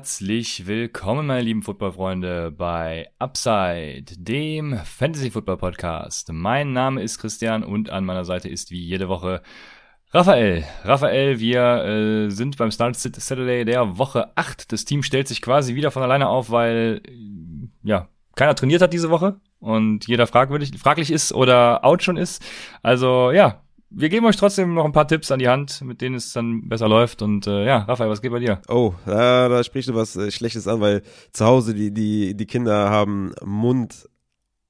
Herzlich willkommen, meine lieben Footballfreunde, bei Upside, dem Fantasy Football Podcast. Mein Name ist Christian und an meiner Seite ist wie jede Woche Raphael. Raphael, wir äh, sind beim Start Saturday der Woche 8. Das Team stellt sich quasi wieder von alleine auf, weil ja, keiner trainiert hat diese Woche und jeder fragwürdig, fraglich ist oder out schon ist. Also ja, wir geben euch trotzdem noch ein paar Tipps an die Hand, mit denen es dann besser läuft. Und äh, ja, Raphael, was geht bei dir? Oh, da, da sprichst du was äh, Schlechtes an, weil zu Hause die, die, die Kinder haben Mund,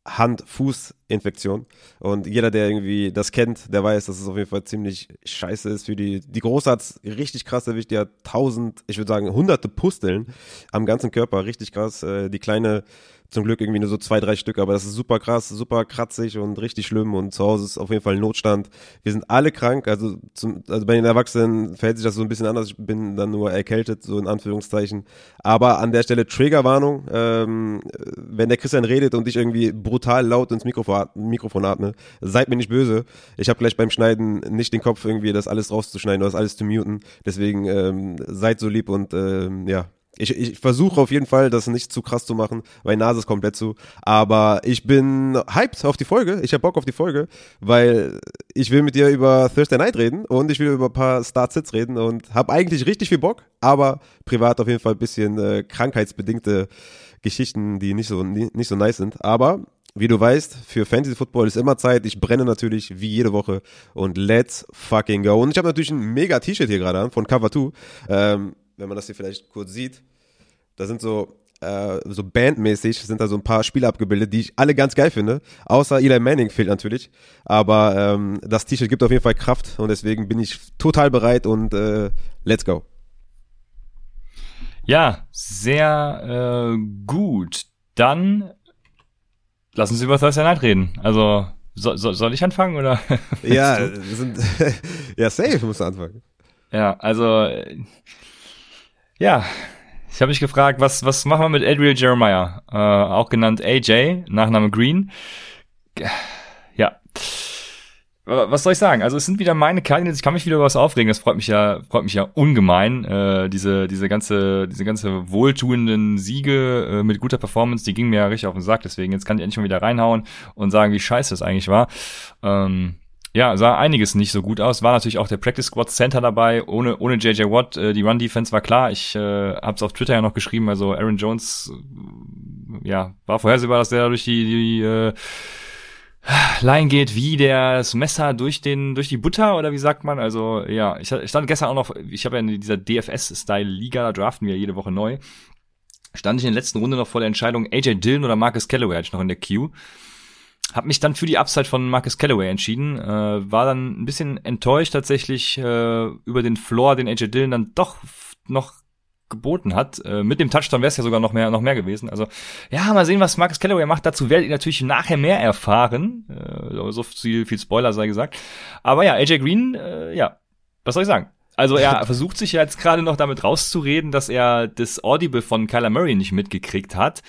Hand, Fuß-Infektion. Und jeder, der irgendwie das kennt, der weiß, dass es auf jeden Fall ziemlich scheiße ist für die. Die Große hat's richtig krass erwischt. Die hat tausend, ich würde sagen, hunderte Pusteln am ganzen Körper. Richtig krass. Äh, die Kleine zum Glück irgendwie nur so zwei, drei Stück, aber das ist super krass, super kratzig und richtig schlimm und zu Hause ist auf jeden Fall Notstand. Wir sind alle krank, also, zum, also bei den Erwachsenen verhält sich das so ein bisschen anders. Ich bin dann nur erkältet, so in Anführungszeichen. Aber an der Stelle Triggerwarnung, ähm, wenn der Christian redet und ich irgendwie brutal laut ins Mikrofon, Mikrofon atme, seid mir nicht böse. Ich habe gleich beim Schneiden nicht den Kopf irgendwie das alles rauszuschneiden oder das alles zu muten. Deswegen ähm, seid so lieb und ähm, ja, ich, ich versuche auf jeden Fall, das nicht zu krass zu machen, weil Nase ist komplett zu. Aber ich bin hyped auf die Folge. Ich habe Bock auf die Folge, weil ich will mit dir über Thursday Night reden und ich will über ein paar Start-Sits reden und habe eigentlich richtig viel Bock, aber privat auf jeden Fall ein bisschen äh, krankheitsbedingte Geschichten, die nicht so, nicht so nice sind. Aber wie du weißt, für Fantasy Football ist immer Zeit. Ich brenne natürlich wie jede Woche und let's fucking go. Und ich habe natürlich ein mega T-Shirt hier gerade an von Cover 2. Ähm, wenn man das hier vielleicht kurz sieht. Da sind so äh, so bandmäßig sind da so ein paar Spiele abgebildet, die ich alle ganz geil finde. Außer Eli Manning fehlt natürlich. Aber ähm, das T-Shirt gibt auf jeden Fall Kraft und deswegen bin ich total bereit und äh, let's go. Ja, sehr äh, gut. Dann lassen Sie über Thursday Night reden. Also so, so, soll ich anfangen oder? ja, sind, ja, safe muss anfangen. Ja, also ja, ich habe mich gefragt, was, was machen wir mit Adriel Jeremiah, äh, auch genannt AJ, Nachname Green. Ja. Was soll ich sagen? Also es sind wieder meine Cardinals, ich kann mich wieder über was aufregen, das freut mich ja, freut mich ja ungemein. Äh, diese, diese ganze, diese ganze wohltuenden Siege äh, mit guter Performance, die gingen mir ja richtig auf den Sack, deswegen jetzt kann ich endlich mal wieder reinhauen und sagen, wie scheiße es eigentlich war. Ähm, ja, sah einiges nicht so gut aus. War natürlich auch der Practice Squad Center dabei, ohne, ohne JJ Watt. Äh, die Run Defense war klar. Ich äh, habe es auf Twitter ja noch geschrieben. Also Aaron Jones, äh, ja, war vorhersehbar, dass der durch die, die äh, Line geht wie das Messer durch den durch die Butter oder wie sagt man? Also ja, ich, ich stand gestern auch noch, ich habe ja in dieser DFS-Style-Liga, da draften wir jede Woche neu. Stand ich in der letzten Runde noch vor der Entscheidung AJ Dillon oder Marcus Callaway hatte ich noch in der Queue. Hab mich dann für die Upside von Marcus Callaway entschieden. Äh, war dann ein bisschen enttäuscht tatsächlich äh, über den Floor, den AJ Dillon dann doch noch geboten hat. Äh, mit dem Touchdown wäre es ja sogar noch mehr, noch mehr gewesen. Also ja, mal sehen, was Marcus Callaway macht. Dazu werdet ihr natürlich nachher mehr erfahren. Äh, so viel, viel Spoiler sei gesagt. Aber ja, AJ Green, äh, ja, was soll ich sagen? Also er versucht sich ja jetzt gerade noch damit rauszureden, dass er das Audible von Kyler Murray nicht mitgekriegt hat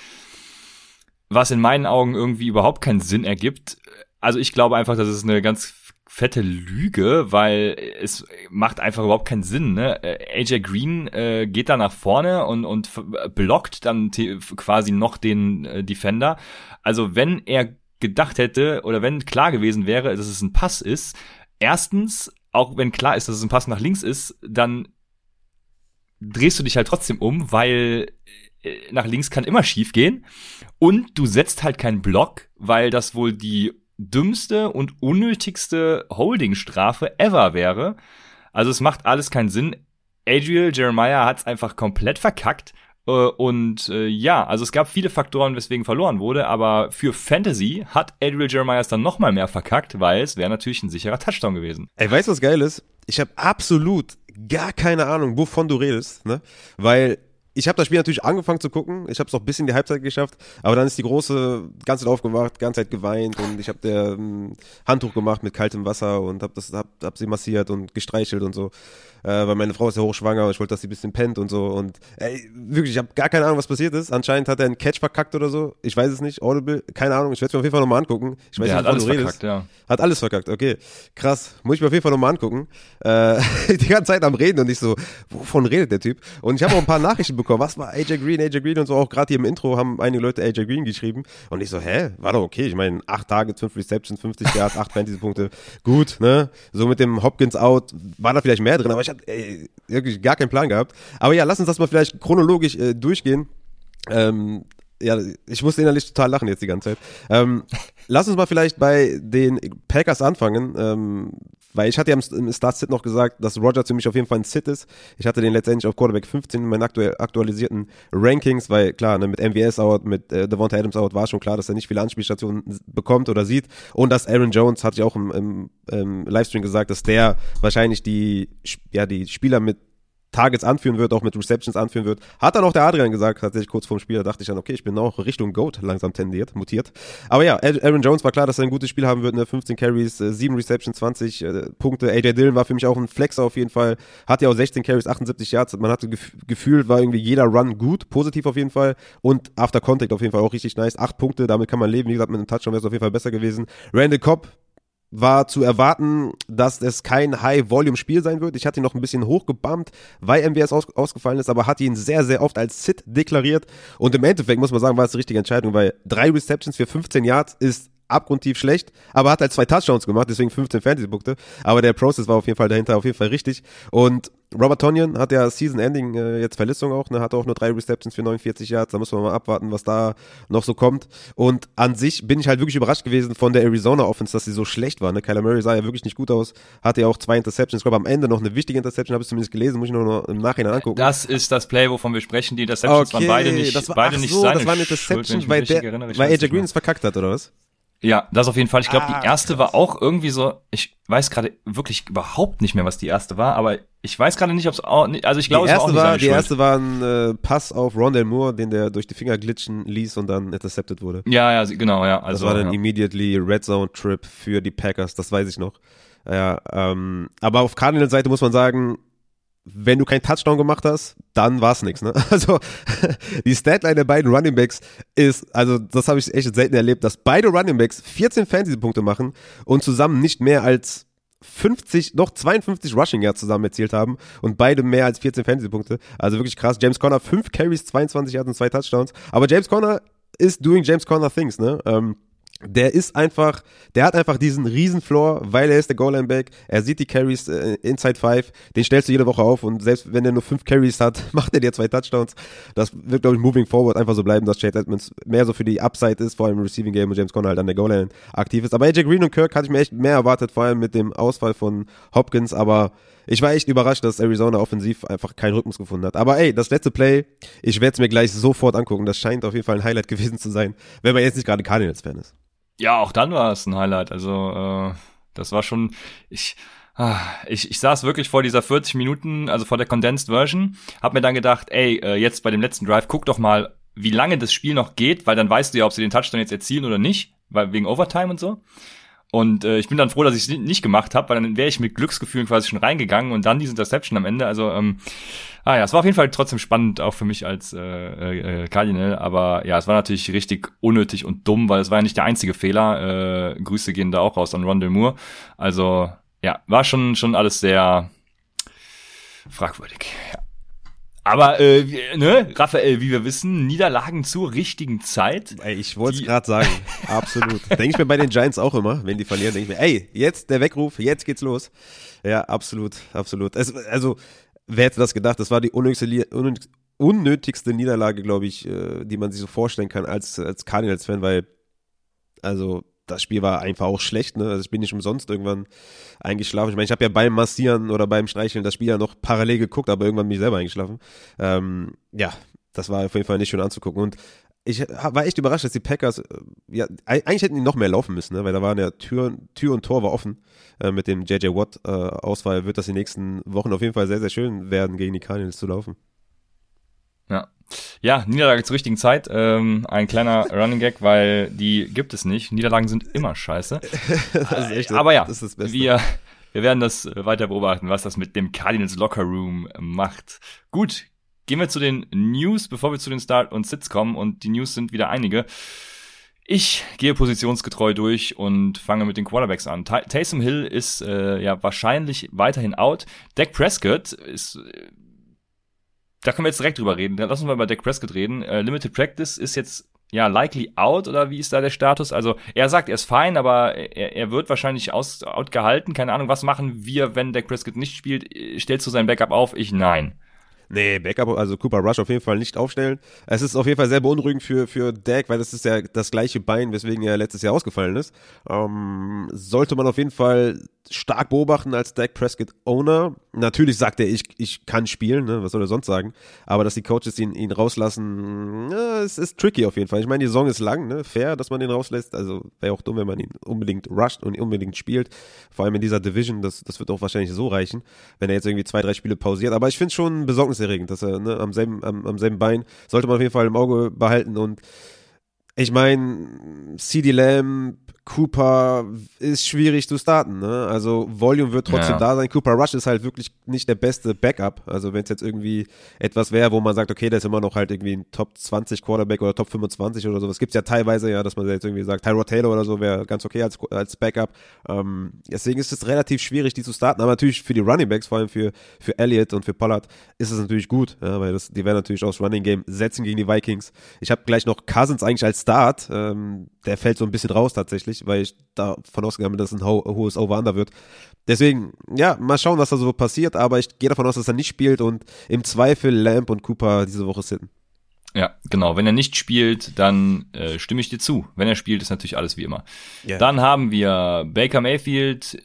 was in meinen Augen irgendwie überhaupt keinen Sinn ergibt. Also ich glaube einfach, das ist eine ganz fette Lüge, weil es macht einfach überhaupt keinen Sinn. Ne? AJ Green äh, geht da nach vorne und, und blockt dann quasi noch den äh, Defender. Also wenn er gedacht hätte oder wenn klar gewesen wäre, dass es ein Pass ist, erstens, auch wenn klar ist, dass es ein Pass nach links ist, dann drehst du dich halt trotzdem um, weil äh, nach links kann immer schief gehen. Und du setzt halt keinen Block, weil das wohl die dümmste und unnötigste Holding-Strafe ever wäre. Also es macht alles keinen Sinn. Adriel Jeremiah hat's einfach komplett verkackt. Äh, und äh, ja, also es gab viele Faktoren, weswegen verloren wurde, aber für Fantasy hat Adriel es dann nochmal mehr verkackt, weil es wäre natürlich ein sicherer Touchdown gewesen. Ey, weißt du, was geil ist? Ich habe absolut gar keine Ahnung, wovon du redest, ne? Weil ich habe das Spiel natürlich angefangen zu gucken. Ich habe es noch bis in die Halbzeit geschafft, aber dann ist die große ganze Zeit aufgewacht, ganze Zeit geweint und ich habe der ähm, Handtuch gemacht mit kaltem Wasser und habe das hab, hab sie massiert und gestreichelt und so, äh, weil meine Frau ist ja hochschwanger und ich wollte, dass sie ein bisschen pennt und so und ey, wirklich, ich habe gar keine Ahnung, was passiert ist. Anscheinend hat er einen Catch verkackt oder so. Ich weiß es nicht. Audible, keine Ahnung. Ich werde es mir auf jeden Fall nochmal angucken. Ich weiß Der nicht, hat alles du redest. verkackt, ja. Hat alles verkackt, okay. Krass. Muss ich mir auf jeden Fall nochmal angucken. Äh, die ganze Zeit am Reden und ich so, wovon redet der Typ? Und ich habe auch ein paar Nachrichten bekommen. Was war AJ Green, AJ Green und so. Auch gerade hier im Intro haben einige Leute AJ Green geschrieben. Und ich so, hä? War doch okay. Ich meine, acht Tage, fünf Receptions, 50 Yards, acht Fantasy-Punkte. Gut, ne? So mit dem Hopkins out war da vielleicht mehr drin, aber ich hatte wirklich gar keinen Plan gehabt. Aber ja, lass uns das mal vielleicht chronologisch äh, durchgehen. Ähm, ja, ich musste innerlich total lachen jetzt die ganze Zeit. Ähm, lass uns mal vielleicht bei den Packers anfangen, ähm, weil ich hatte ja im, Start-Sit noch gesagt, dass Rogers für mich auf jeden Fall ein Sit ist. Ich hatte den letztendlich auf Quarterback 15 in meinen aktuell, aktualisierten Rankings, weil klar, ne, mit MVS out, mit äh, Devonta Adams out war schon klar, dass er nicht viele Anspielstationen bekommt oder sieht und dass Aaron Jones, hatte ich auch im, im, im Livestream gesagt, dass der wahrscheinlich die, ja, die Spieler mit Targets anführen wird, auch mit Receptions anführen wird. Hat dann auch der Adrian gesagt, tatsächlich kurz vorm Spiel, da dachte ich dann, okay, ich bin auch Richtung Goat langsam tendiert, mutiert. Aber ja, Aaron Jones war klar, dass er ein gutes Spiel haben wird, ne? 15 Carries, äh, 7 Receptions, 20 äh, Punkte. AJ Dillon war für mich auch ein Flexer auf jeden Fall. Hat ja auch 16 Carries, 78 Yards. Man hatte gef gefühlt, war irgendwie jeder Run gut, positiv auf jeden Fall. Und After Contact auf jeden Fall auch richtig nice. 8 Punkte, damit kann man leben. Wie gesagt, mit einem Touchdown wäre es auf jeden Fall besser gewesen. Randall Cobb, war zu erwarten, dass es kein High-Volume-Spiel sein wird. Ich hatte ihn noch ein bisschen hochgebammt, weil MWS aus, ausgefallen ist, aber hatte ihn sehr, sehr oft als Sit deklariert. Und im Endeffekt muss man sagen, war es die richtige Entscheidung, weil drei Receptions für 15 Yards ist abgrundtief schlecht, aber hat halt zwei Touchdowns gemacht, deswegen 15 Fantasy-Punkte. Aber der Prozess war auf jeden Fall dahinter auf jeden Fall richtig. Und Robert Tonyan hat ja Season-Ending äh, jetzt Verletzung auch, ne, hat auch nur drei Receptions für 49 Yards, da muss man mal abwarten, was da noch so kommt. Und an sich bin ich halt wirklich überrascht gewesen von der Arizona Offense, dass sie so schlecht war. Ne? Kyler Murray sah ja wirklich nicht gut aus, hatte ja auch zwei Interceptions. Ich glaube, am Ende noch eine wichtige Interception, habe ich zumindest gelesen, muss ich nur noch im Nachhinein angucken. Das ist das Play, wovon wir sprechen. Die Interceptions waren beide nicht, das war, beide ach nicht so, seine das war eine Schuld, Interception, mich weil, der, weil AJ Green es verkackt hat, oder was? Ja, das auf jeden Fall. Ich glaube, Ah, die erste war auch irgendwie so, ich weiß gerade wirklich überhaupt nicht mehr, was die erste war, aber ich weiß gerade nicht, ob es auch, also ich glaube, die es war auch erste nicht war, seine die Schuld. erste war ein äh, Pass auf Rondell Moore, den der durch die Finger glitschen ließ und dann intercepted wurde. Ja, ja, genau, ja. Das Also, war dann ja. immediately Red Zone Trip für die Packers, das weiß ich noch. Ja, ähm, aber auf Cardinals Seite muss man sagen, wenn du keinen Touchdown gemacht hast, dann war's nix. Ne? Also die Statline der beiden Running Backs ist, also das habe ich echt selten erlebt, dass beide Running Backs 14 Fantasy-Punkte machen und zusammen nicht mehr als 50, noch 52 Rushing Yards zusammen erzielt haben und beide mehr als 14 Fantasy-Punkte. Also wirklich krass. James Conner 5 Carries, 22 Yards und 2 Touchdowns. Aber James Conner ist doing James Conner things, ne? Ähm, der ist einfach, der hat einfach diesen riesen Floor, weil er ist der Goal-Line-Back, er sieht die Carries äh, inside five, den stellst du jede Woche auf und selbst wenn er nur fünf Carries hat, macht er dir zwei Touchdowns. Das wird, glaube ich, moving forward einfach so bleiben, dass Chad Edmonds mehr so für die Upside ist, vor allem im Receiving Game und James Conner halt an der Goal-Line aktiv ist. Aber AJ Green und Kirk hatte ich mir echt mehr erwartet, vor allem mit dem Ausfall von Hopkins, aber ich war echt überrascht, dass Arizona offensiv einfach keinen Rhythmus gefunden hat. Aber ey, das letzte Play, ich werde es mir gleich sofort angucken. Das scheint auf jeden Fall ein Highlight gewesen zu sein, wenn man jetzt nicht gerade Cardinals-Fan ist. Ja, auch dann war es ein Highlight. Also, äh, das war schon, ich, ah, ich, ich saß wirklich vor dieser 40 Minuten, also vor der Condensed Version, hab mir dann gedacht, ey, äh, jetzt bei dem letzten Drive, guck doch mal, wie lange das Spiel noch geht, weil dann weißt du ja, ob sie den Touchdown jetzt erzielen oder nicht, weil wegen Overtime und so. Und äh, ich bin dann froh, dass ich es nicht gemacht habe, weil dann wäre ich mit Glücksgefühlen quasi schon reingegangen und dann diese Interception am Ende. Also, ähm, ah ja, es war auf jeden Fall trotzdem spannend, auch für mich als äh, äh, Cardinal. Aber ja, es war natürlich richtig unnötig und dumm, weil es war ja nicht der einzige Fehler. Äh, Grüße gehen da auch raus an Rondell Moore. Also ja, war schon schon alles sehr fragwürdig. Ja. Aber äh, ne, Raphael, wie wir wissen, Niederlagen zur richtigen Zeit. Ey, ich wollte es gerade sagen. Absolut. denke ich mir bei den Giants auch immer, wenn die verlieren, denke ich mir, ey, jetzt der Weckruf, jetzt geht's los. Ja, absolut, absolut. Es, also, wer hätte das gedacht? Das war die unnötigste Niederlage, glaube ich, äh, die man sich so vorstellen kann als, als Cardinals-Fan, weil, also, das Spiel war einfach auch schlecht, ne? Also ich bin nicht umsonst irgendwann eingeschlafen. Ich meine, ich habe ja beim Massieren oder beim Streicheln das Spiel ja noch parallel geguckt, aber irgendwann bin ich selber eingeschlafen. Ähm, ja, das war auf jeden Fall nicht schön anzugucken. Und ich war echt überrascht, dass die Packers, äh, ja, eig- eigentlich hätten die noch mehr laufen müssen, ne? weil da waren ja Tür, Tür und Tor war offen. Äh, mit dem JJ Watt äh, wird das die nächsten Wochen auf jeden Fall sehr, sehr schön werden, gegen die Cardinals zu laufen. Ja. Ja, Niederlage zur richtigen Zeit. Ähm, ein kleiner Running Gag, weil die gibt es nicht. Niederlagen sind immer scheiße. echt, Aber ja, wir, wir werden das weiter beobachten, was das mit dem Cardinals Locker Room macht. Gut, gehen wir zu den News, bevor wir zu den Start und Sits kommen. Und die News sind wieder einige. Ich gehe positionsgetreu durch und fange mit den Quarterbacks an. Taysom Hill ist äh, ja wahrscheinlich weiterhin out. Dak Prescott ist äh, da können wir jetzt direkt drüber reden. Lass uns mal über Dak Prescott reden. Äh, Limited Practice ist jetzt ja likely out oder wie ist da der Status? Also er sagt, er ist fein, aber er, er wird wahrscheinlich aus, out gehalten. Keine Ahnung, was machen wir, wenn Dak Prescott nicht spielt? Stellst du sein Backup auf? Ich nein. Nee, Backup, also Cooper Rush auf jeden Fall nicht aufstellen. Es ist auf jeden Fall sehr beunruhigend für, für Dak, weil das ist ja das gleiche Bein, weswegen er letztes Jahr ausgefallen ist. Ähm, sollte man auf jeden Fall stark beobachten als Dak Prescott Owner. Natürlich sagt er, ich, ich kann spielen, ne? was soll er sonst sagen? Aber dass die Coaches ihn, ihn rauslassen, ja, es ist tricky auf jeden Fall. Ich meine, die Saison ist lang, ne? fair, dass man ihn rauslässt. Also wäre auch dumm, wenn man ihn unbedingt rusht und unbedingt spielt. Vor allem in dieser Division, das, das wird auch wahrscheinlich so reichen, wenn er jetzt irgendwie zwei, drei Spiele pausiert. Aber ich finde schon besorgniserregend, dass er ne, am, selben, am, am selben Bein, sollte man auf jeden Fall im Auge behalten und ich meine, CD Lamb, Cooper ist schwierig zu starten. Ne? Also Volume wird trotzdem ja. da sein. Cooper Rush ist halt wirklich nicht der beste Backup. Also wenn es jetzt irgendwie etwas wäre, wo man sagt, okay, der ist immer noch halt irgendwie ein Top 20 Quarterback oder Top 25 oder sowas. Gibt es ja teilweise, ja, dass man jetzt irgendwie sagt, Tyrod Taylor oder so wäre ganz okay als, als Backup. Ähm, deswegen ist es relativ schwierig, die zu starten. Aber natürlich für die Running Backs, vor allem für, für Elliott und für Pollard, ist es natürlich gut, ja, weil das, die werden natürlich aufs Running Game setzen gegen die Vikings. Ich habe gleich noch Cousins eigentlich als Start. Ähm, der fällt so ein bisschen raus tatsächlich, weil ich davon ausgegangen bin, dass es ein ho hohes Over-Under wird. Deswegen, ja, mal schauen, was da so passiert, aber ich gehe davon aus, dass er nicht spielt und im Zweifel Lamp und Cooper diese Woche sitten. Ja, genau. Wenn er nicht spielt, dann äh, stimme ich dir zu. Wenn er spielt, ist natürlich alles wie immer. Yeah. Dann haben wir Baker Mayfield,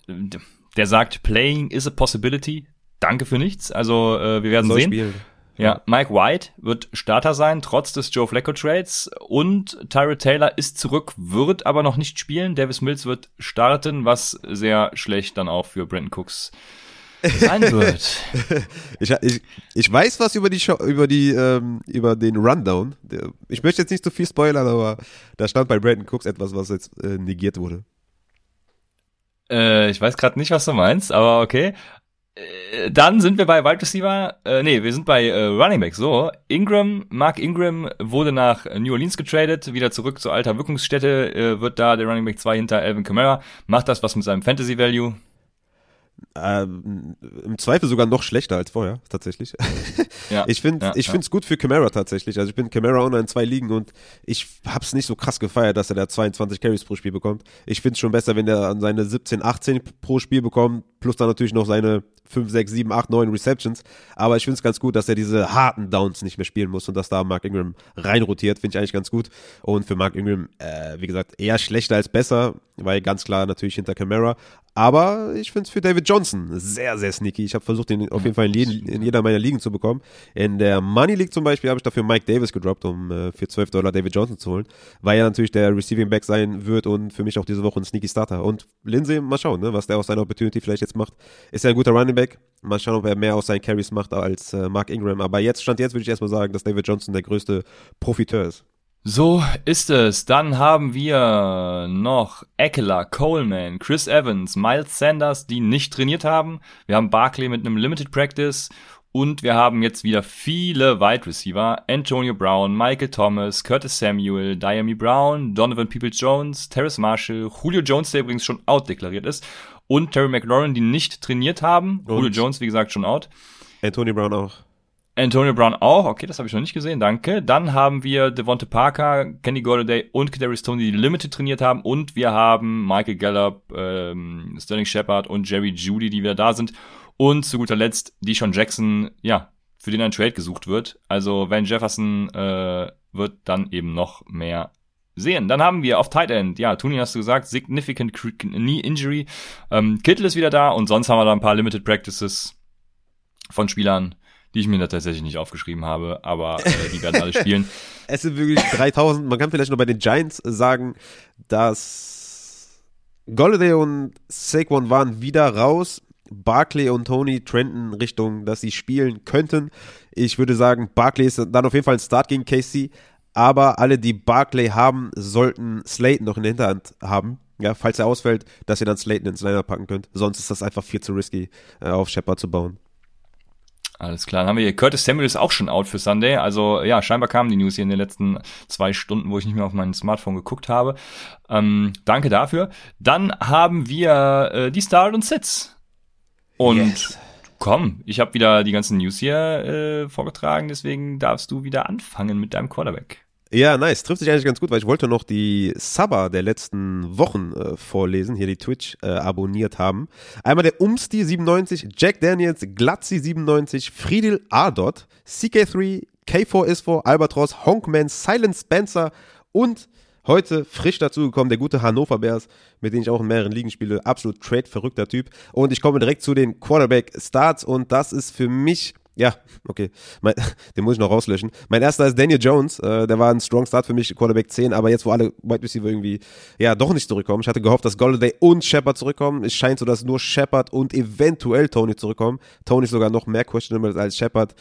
der sagt, playing is a possibility. Danke für nichts. Also äh, wir werden Soll sehen. Spielen. Ja, Mike White wird Starter sein, trotz des Joe Flacco Trades. Und Tyrod Taylor ist zurück, wird aber noch nicht spielen. Davis Mills wird starten, was sehr schlecht dann auch für Brandon Cooks sein wird. ich, ich, ich weiß was über die Show, über die ähm, über den Rundown. Ich möchte jetzt nicht zu viel spoilern, aber da stand bei Brandon Cooks etwas, was jetzt äh, negiert wurde. Äh, ich weiß gerade nicht, was du meinst, aber okay. Äh, dann sind wir bei Wide Receiver, äh, nee, wir sind bei äh, Running Back. So, Ingram, Mark Ingram wurde nach New Orleans getradet, wieder zurück zur alter Wirkungsstätte, äh, wird da der Running Back 2 hinter Alvin Kamara. Macht das was mit seinem Fantasy Value? Ähm, Im Zweifel sogar noch schlechter als vorher, tatsächlich. Ja, ich finde, ja, ich finde es gut für Camara tatsächlich. Also ich bin Camara Owner in zwei Ligen und ich hab's nicht so krass gefeiert, dass er da 22 Carries pro Spiel bekommt. Ich finde es schon besser, wenn er an seine 17, 18 pro Spiel bekommt, plus dann natürlich noch seine 5, 6, 7, 8, 9 Receptions. Aber ich finde es ganz gut, dass er diese harten Downs nicht mehr spielen muss und dass da Mark Ingram reinrotiert. Finde ich eigentlich ganz gut. Und für Mark Ingram, äh, wie gesagt, eher schlechter als besser, weil ganz klar natürlich hinter Camara. Aber ich finde es für David Johnson sehr, sehr sneaky. Ich habe versucht, ihn auf jeden Fall in, jeden, in, jeder meiner Ligen zu bekommen. In der Money League zum Beispiel habe ich dafür Mike Davis gedroppt, um äh, für 12 Dollar David Johnson zu holen, weil er natürlich der Receiving Back sein wird und für mich auch diese Woche ein sneaky Starter. Und Lindsay, mal schauen, ne, was der aus seiner Opportunity vielleicht jetzt macht. Ist ja ein guter Running Back. Mal schauen, ob er mehr aus seinen Carries macht als äh, Mark Ingram. Aber jetzt, stand jetzt, würde ich erstmal sagen, dass David Johnson der größte Profiteur ist. So ist es. Dann haben wir noch Eckler, Coleman, Chris Evans, Miles Sanders, die nicht trainiert haben. Wir haben Barkley mit einem Limited Practice und wir haben jetzt wieder viele Wide Receiver. Antonio Brown, Michael Thomas, Curtis Samuel, Diami Brown, Donovan Peoples-Jones, Terrace Marshall, Julio Jones, der übrigens schon out deklariert ist und Terry McLaurin, die nicht trainiert haben. Und Julio Jones, wie gesagt, schon out. Antonio Brown auch. Antonio Brown auch, okay, das habe ich noch nicht gesehen, danke. Dann haben wir Devonte Parker, Kenny Golladay und Kadarius Tony, die Limited trainiert haben. Und wir haben Michael Gallup, ähm, Sterling Shepard und Jerry Judy, die wieder da sind. Und zu guter Letzt Deshaun Jackson, ja, für den ein Trade gesucht wird. Also Van Jefferson äh, wird dann eben noch mehr sehen. Dann haben wir auf Tight End, ja, Tuni hast du gesagt, significant knee injury. Ähm, Kittel ist wieder da und sonst haben wir da ein paar Limited Practices von Spielern, die ich mir da tatsächlich nicht aufgeschrieben habe, aber äh, die werden alle spielen. es sind wirklich 3000. Man kann vielleicht noch bei den Giants sagen, dass Golladay und Saquon waren wieder raus. Barclay und Tony trenden Richtung, dass sie spielen könnten. Ich würde sagen, Barclay ist dann auf jeden Fall ein Start gegen KC, aber alle, die Barclay haben, sollten Slayton noch in der Hinterhand haben. Ja, falls er ausfällt, dass ihr dann Slayton ins Liner packen könnt. Sonst ist das einfach viel zu risky, äh, auf Shepard zu bauen. Alles klar, dann haben wir hier Curtis Samuel ist auch schon out für Sunday. Also ja, scheinbar kamen die News hier in den letzten zwei Stunden, wo ich nicht mehr auf mein Smartphone geguckt habe. Ähm, danke dafür. Dann haben wir äh, die Start und Sits. Und yes. komm, ich habe wieder die ganzen News hier äh, vorgetragen, deswegen darfst du wieder anfangen mit deinem Quarterback. Ja, nice. Trifft sich eigentlich ganz gut, weil ich wollte noch die Sabber der letzten Wochen äh, vorlesen, hier die Twitch äh, abonniert haben. Einmal der Umsti 97, Jack Daniels, Glatzi 97, Friedel Ardot, CK3, K4is4, Albatros, Honkman, Silent Spencer und heute frisch dazugekommen der gute Hannover Bears, mit dem ich auch in mehreren Ligen spiele. Absolut trade-verrückter Typ. Und ich komme direkt zu den Quarterback-Starts und das ist für mich ja, okay. Mein, den muss ich noch rauslöschen. Mein erster ist Daniel Jones. Äh, der war ein Strong Start für mich, Quarterback 10, aber jetzt, wo alle Wide Receiver irgendwie, ja, doch nicht zurückkommen. Ich hatte gehofft, dass Golladay und Shepard zurückkommen. Es scheint so, dass nur Shepard und eventuell Tony zurückkommen. Tony sogar noch mehr questionable als Shepard.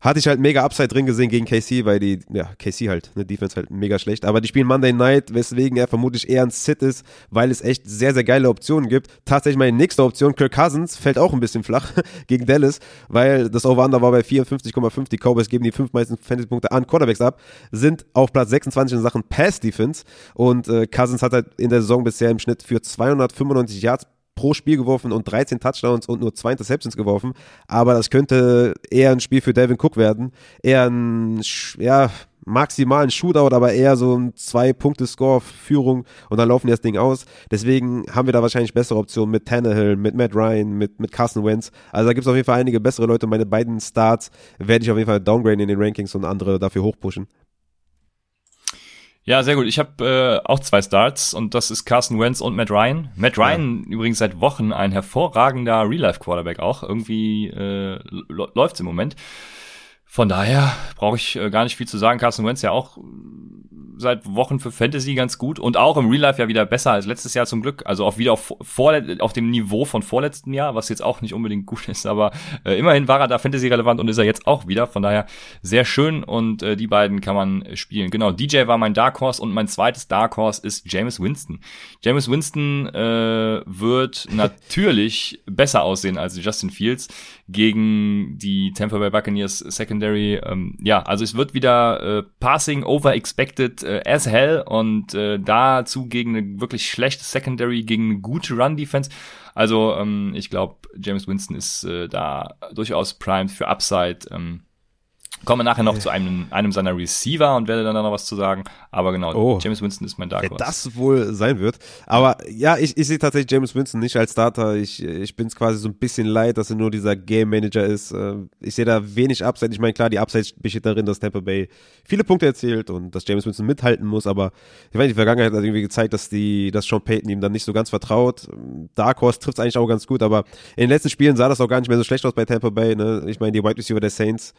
Hatte ich halt mega Upside drin gesehen gegen KC, weil die, ja, KC halt, ne, Defense halt mega schlecht. Aber die spielen Monday Night, weswegen er vermutlich eher ein Sit ist, weil es echt sehr, sehr geile Optionen gibt. Tatsächlich meine nächste Option, Kirk Cousins, fällt auch ein bisschen flach gegen Dallas, weil das Over-Under war bei 54,5. Die Cowboys geben die fünf meisten Fantasy-Punkte an Quarterbacks ab, sind auf Platz 26 in Sachen Pass-Defense. Und äh, Cousins hat halt in der Saison bisher im Schnitt für 295 Yards pro Spiel geworfen und 13 Touchdowns und nur zwei Interceptions geworfen. Aber das könnte eher ein Spiel für Devin Cook werden. Eher ein, ja, maximalen Shootout, aber eher so ein Zwei-Punkte-Score-Führung und dann laufen die das Ding aus. Deswegen haben wir da wahrscheinlich bessere Optionen mit Tannehill, mit Matt Ryan, mit, mit Carson Wentz. Also da gibt es auf jeden Fall einige bessere Leute. Meine beiden Starts werde ich auf jeden Fall downgraden in den Rankings und andere dafür hochpushen. Ja, sehr gut. Ich habe äh, auch zwei Starts und das ist Carson Wentz und Matt Ryan. Matt Ryan ja. übrigens seit Wochen ein hervorragender Real-Life-Quarterback auch. Irgendwie äh, läuft's im Moment. Von daher brauche ich äh, gar nicht viel zu sagen. Carson Wentz ja auch seit Wochen für Fantasy ganz gut und auch im Real Life ja wieder besser als letztes Jahr zum Glück. Also auch wieder auf, vor, auf dem Niveau von vorletzten Jahr, was jetzt auch nicht unbedingt gut ist, aber äh, immerhin war er da Fantasy relevant und ist er jetzt auch wieder. Von daher sehr schön und äh, die beiden kann man spielen. Genau, DJ war mein Dark Horse und mein zweites Dark Horse ist James Winston. James Winston äh, wird natürlich besser aussehen als Justin Fields gegen die Tampa Bay Buccaneers Secondary. Ähm, ja, also es wird wieder äh, Passing over expected äh, as hell und äh, dazu gegen eine wirklich schlechte Secondary, gegen eine gute Run Defense. Also ähm, ich glaube, James Winston ist äh, da durchaus primed für Upside. Ähm, Komme nachher noch zu einem, einem seiner Receiver und werde dann noch was zu sagen. Aber genau, oh, James Winston ist mein Dark Horse. Ja, das wohl sein wird. Aber ja, ich, ich sehe tatsächlich James Winston nicht als Starter. Ich, ich bin es quasi so ein bisschen leid, dass er nur dieser Game Manager ist. Äh, ich sehe da wenig Upside. Ich meine, klar, die Upside besteht darin, dass Tampa Bay viele Punkte erzielt und dass James Winston mithalten muss. Aber ich meine, die Vergangenheit hat irgendwie gezeigt, dass die, dass Sean Payton ihm dann nicht so ganz vertraut. Dark Horse trifft es eigentlich auch ganz gut. Aber in den letzten Spielen sah das auch gar nicht mehr so schlecht aus bei Tampa Bay. Ne? Ich meine, die Wide Receiver der Saints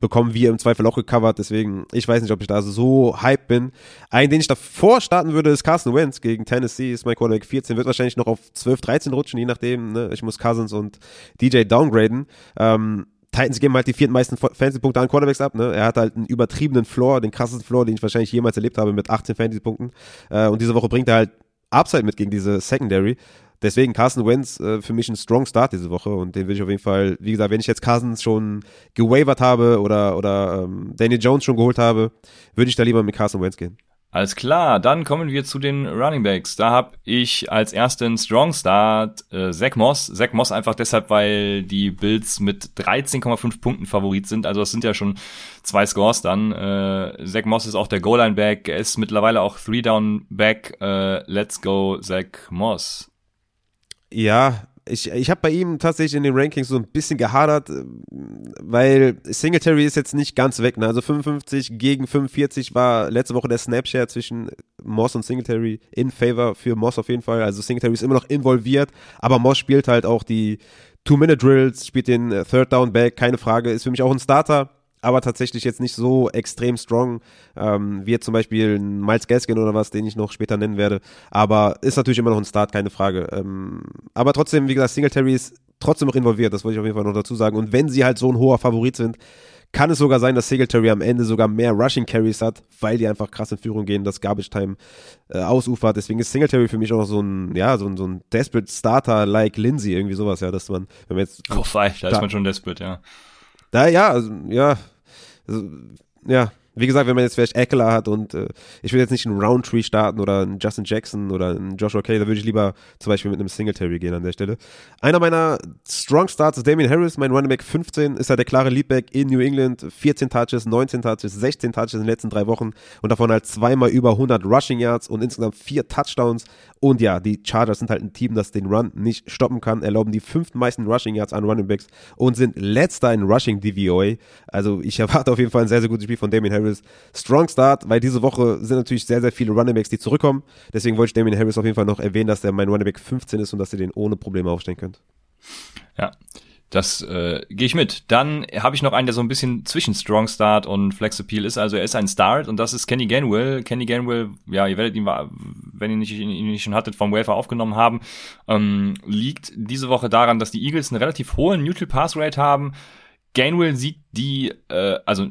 bekommen wir im Zweifel auch gecovert. Deswegen, ich weiß nicht, ob ich da so hype bin. Einen, den ich davor starten würde, ist Carson Wentz gegen Tennessee. Ist mein Quarterback 14. Wird wahrscheinlich noch auf 12, 13 rutschen, je nachdem. Ne? Ich muss Cousins und DJ downgraden. Ähm, Titans geben halt die vierten meisten Fantasy-Punkte an Quarterbacks ab. Ne? Er hat halt einen übertriebenen Floor, den krassesten Floor, den ich wahrscheinlich jemals erlebt habe, mit 18 Fantasy-Punkten. Äh, und diese Woche bringt er halt Upside mit gegen diese Secondary. Deswegen Carson Wentz äh, für mich ein strong Start diese Woche und den will ich auf jeden Fall, wie gesagt, wenn ich jetzt Cousins schon gewavert habe oder, oder ähm, Daniel Jones schon geholt habe, würde ich da lieber mit Carson Wentz gehen. Alles klar, dann kommen wir zu den Running Backs. Da habe ich als ersten Strong Start äh, Zach Moss. Zach Moss einfach deshalb, weil die Bills mit 13,5 Punkten Favorit sind. Also das sind ja schon zwei Scores dann. Äh, Zach Moss ist auch der Goal-Line-Back. Er ist mittlerweile auch Three-Down-Back. Äh, let's go, Zach Moss. Ja, ich, ich habe bei ihm tatsächlich in den Rankings so ein bisschen gehadert, weil Singletary ist jetzt nicht ganz weg. Ne? Also 55 gegen 45 war letzte Woche der Snapshare zwischen Moss und Singletary in favor für Moss auf jeden Fall. Also Singletary ist immer noch involviert, aber Moss spielt halt auch die Two-Minute-Drills, spielt den Third Down Back, keine Frage, ist für mich auch ein Starter aber tatsächlich jetzt nicht so extrem strong, ähm, wie jetzt zum Beispiel Miles Gaskin oder was, den ich noch später nennen werde. Aber ist natürlich immer noch ein Start, keine Frage. Ähm, aber trotzdem, wie gesagt, Singletary ist trotzdem noch involviert, das wollte ich auf jeden Fall noch dazu sagen. Und wenn sie halt so ein hoher Favorit sind, kann es sogar sein, dass Singletary am Ende sogar mehr Rushing Carries hat, weil die einfach krass in Führung gehen, das Garbage Time äh, ausufert. Deswegen ist Singletary für mich auch noch so ein, ja, so ein, so ein Desperate Starter like Lindsay, irgendwie sowas, ja, dass man, wenn man jetzt. Oh, da ist man schon desperate, ja. Da, ja, also, ja, also, ja, wie gesagt, wenn man jetzt vielleicht Eckler hat und äh, ich will jetzt nicht einen Roundtree starten oder einen Justin Jackson oder einen Joshua Kelly, da würde ich lieber zum Beispiel mit einem Singletary gehen an der Stelle. Einer meiner Strong Starts ist Damien Harris, mein Running Back 15, ist halt der klare Leadback in New England. 14 Touches, 19 Touches, 16 Touches in den letzten drei Wochen und davon halt zweimal über 100 Rushing Yards und insgesamt vier Touchdowns. Und ja, die Chargers sind halt ein Team, das den Run nicht stoppen kann, erlauben die fünften meisten Rushing Yards an Running Backs und sind letzter in Rushing DVOA. Also ich erwarte auf jeden Fall ein sehr, sehr gutes Spiel von Damien Harris. Harris. Strong Start, weil diese Woche sind natürlich sehr, sehr viele Running Backs, die zurückkommen. Deswegen wollte ich Damien Harris auf jeden Fall noch erwähnen, dass der mein Running Back 15 ist und dass ihr den ohne Probleme aufstellen könnt. Ja. Das äh, gehe ich mit. Dann habe ich noch einen, der so ein bisschen zwischen Strong Start und Flex Appeal ist. Also er ist ein Start und das ist Kenny Ganwell. Kenny Ganwell, ja, ihr werdet ihn, wenn ihr nicht, ihn nicht schon hattet, vom Wafer aufgenommen haben, ähm, liegt diese Woche daran, dass die Eagles eine relativ hohe Neutral Pass Rate haben. Gainwell sieht die, äh, also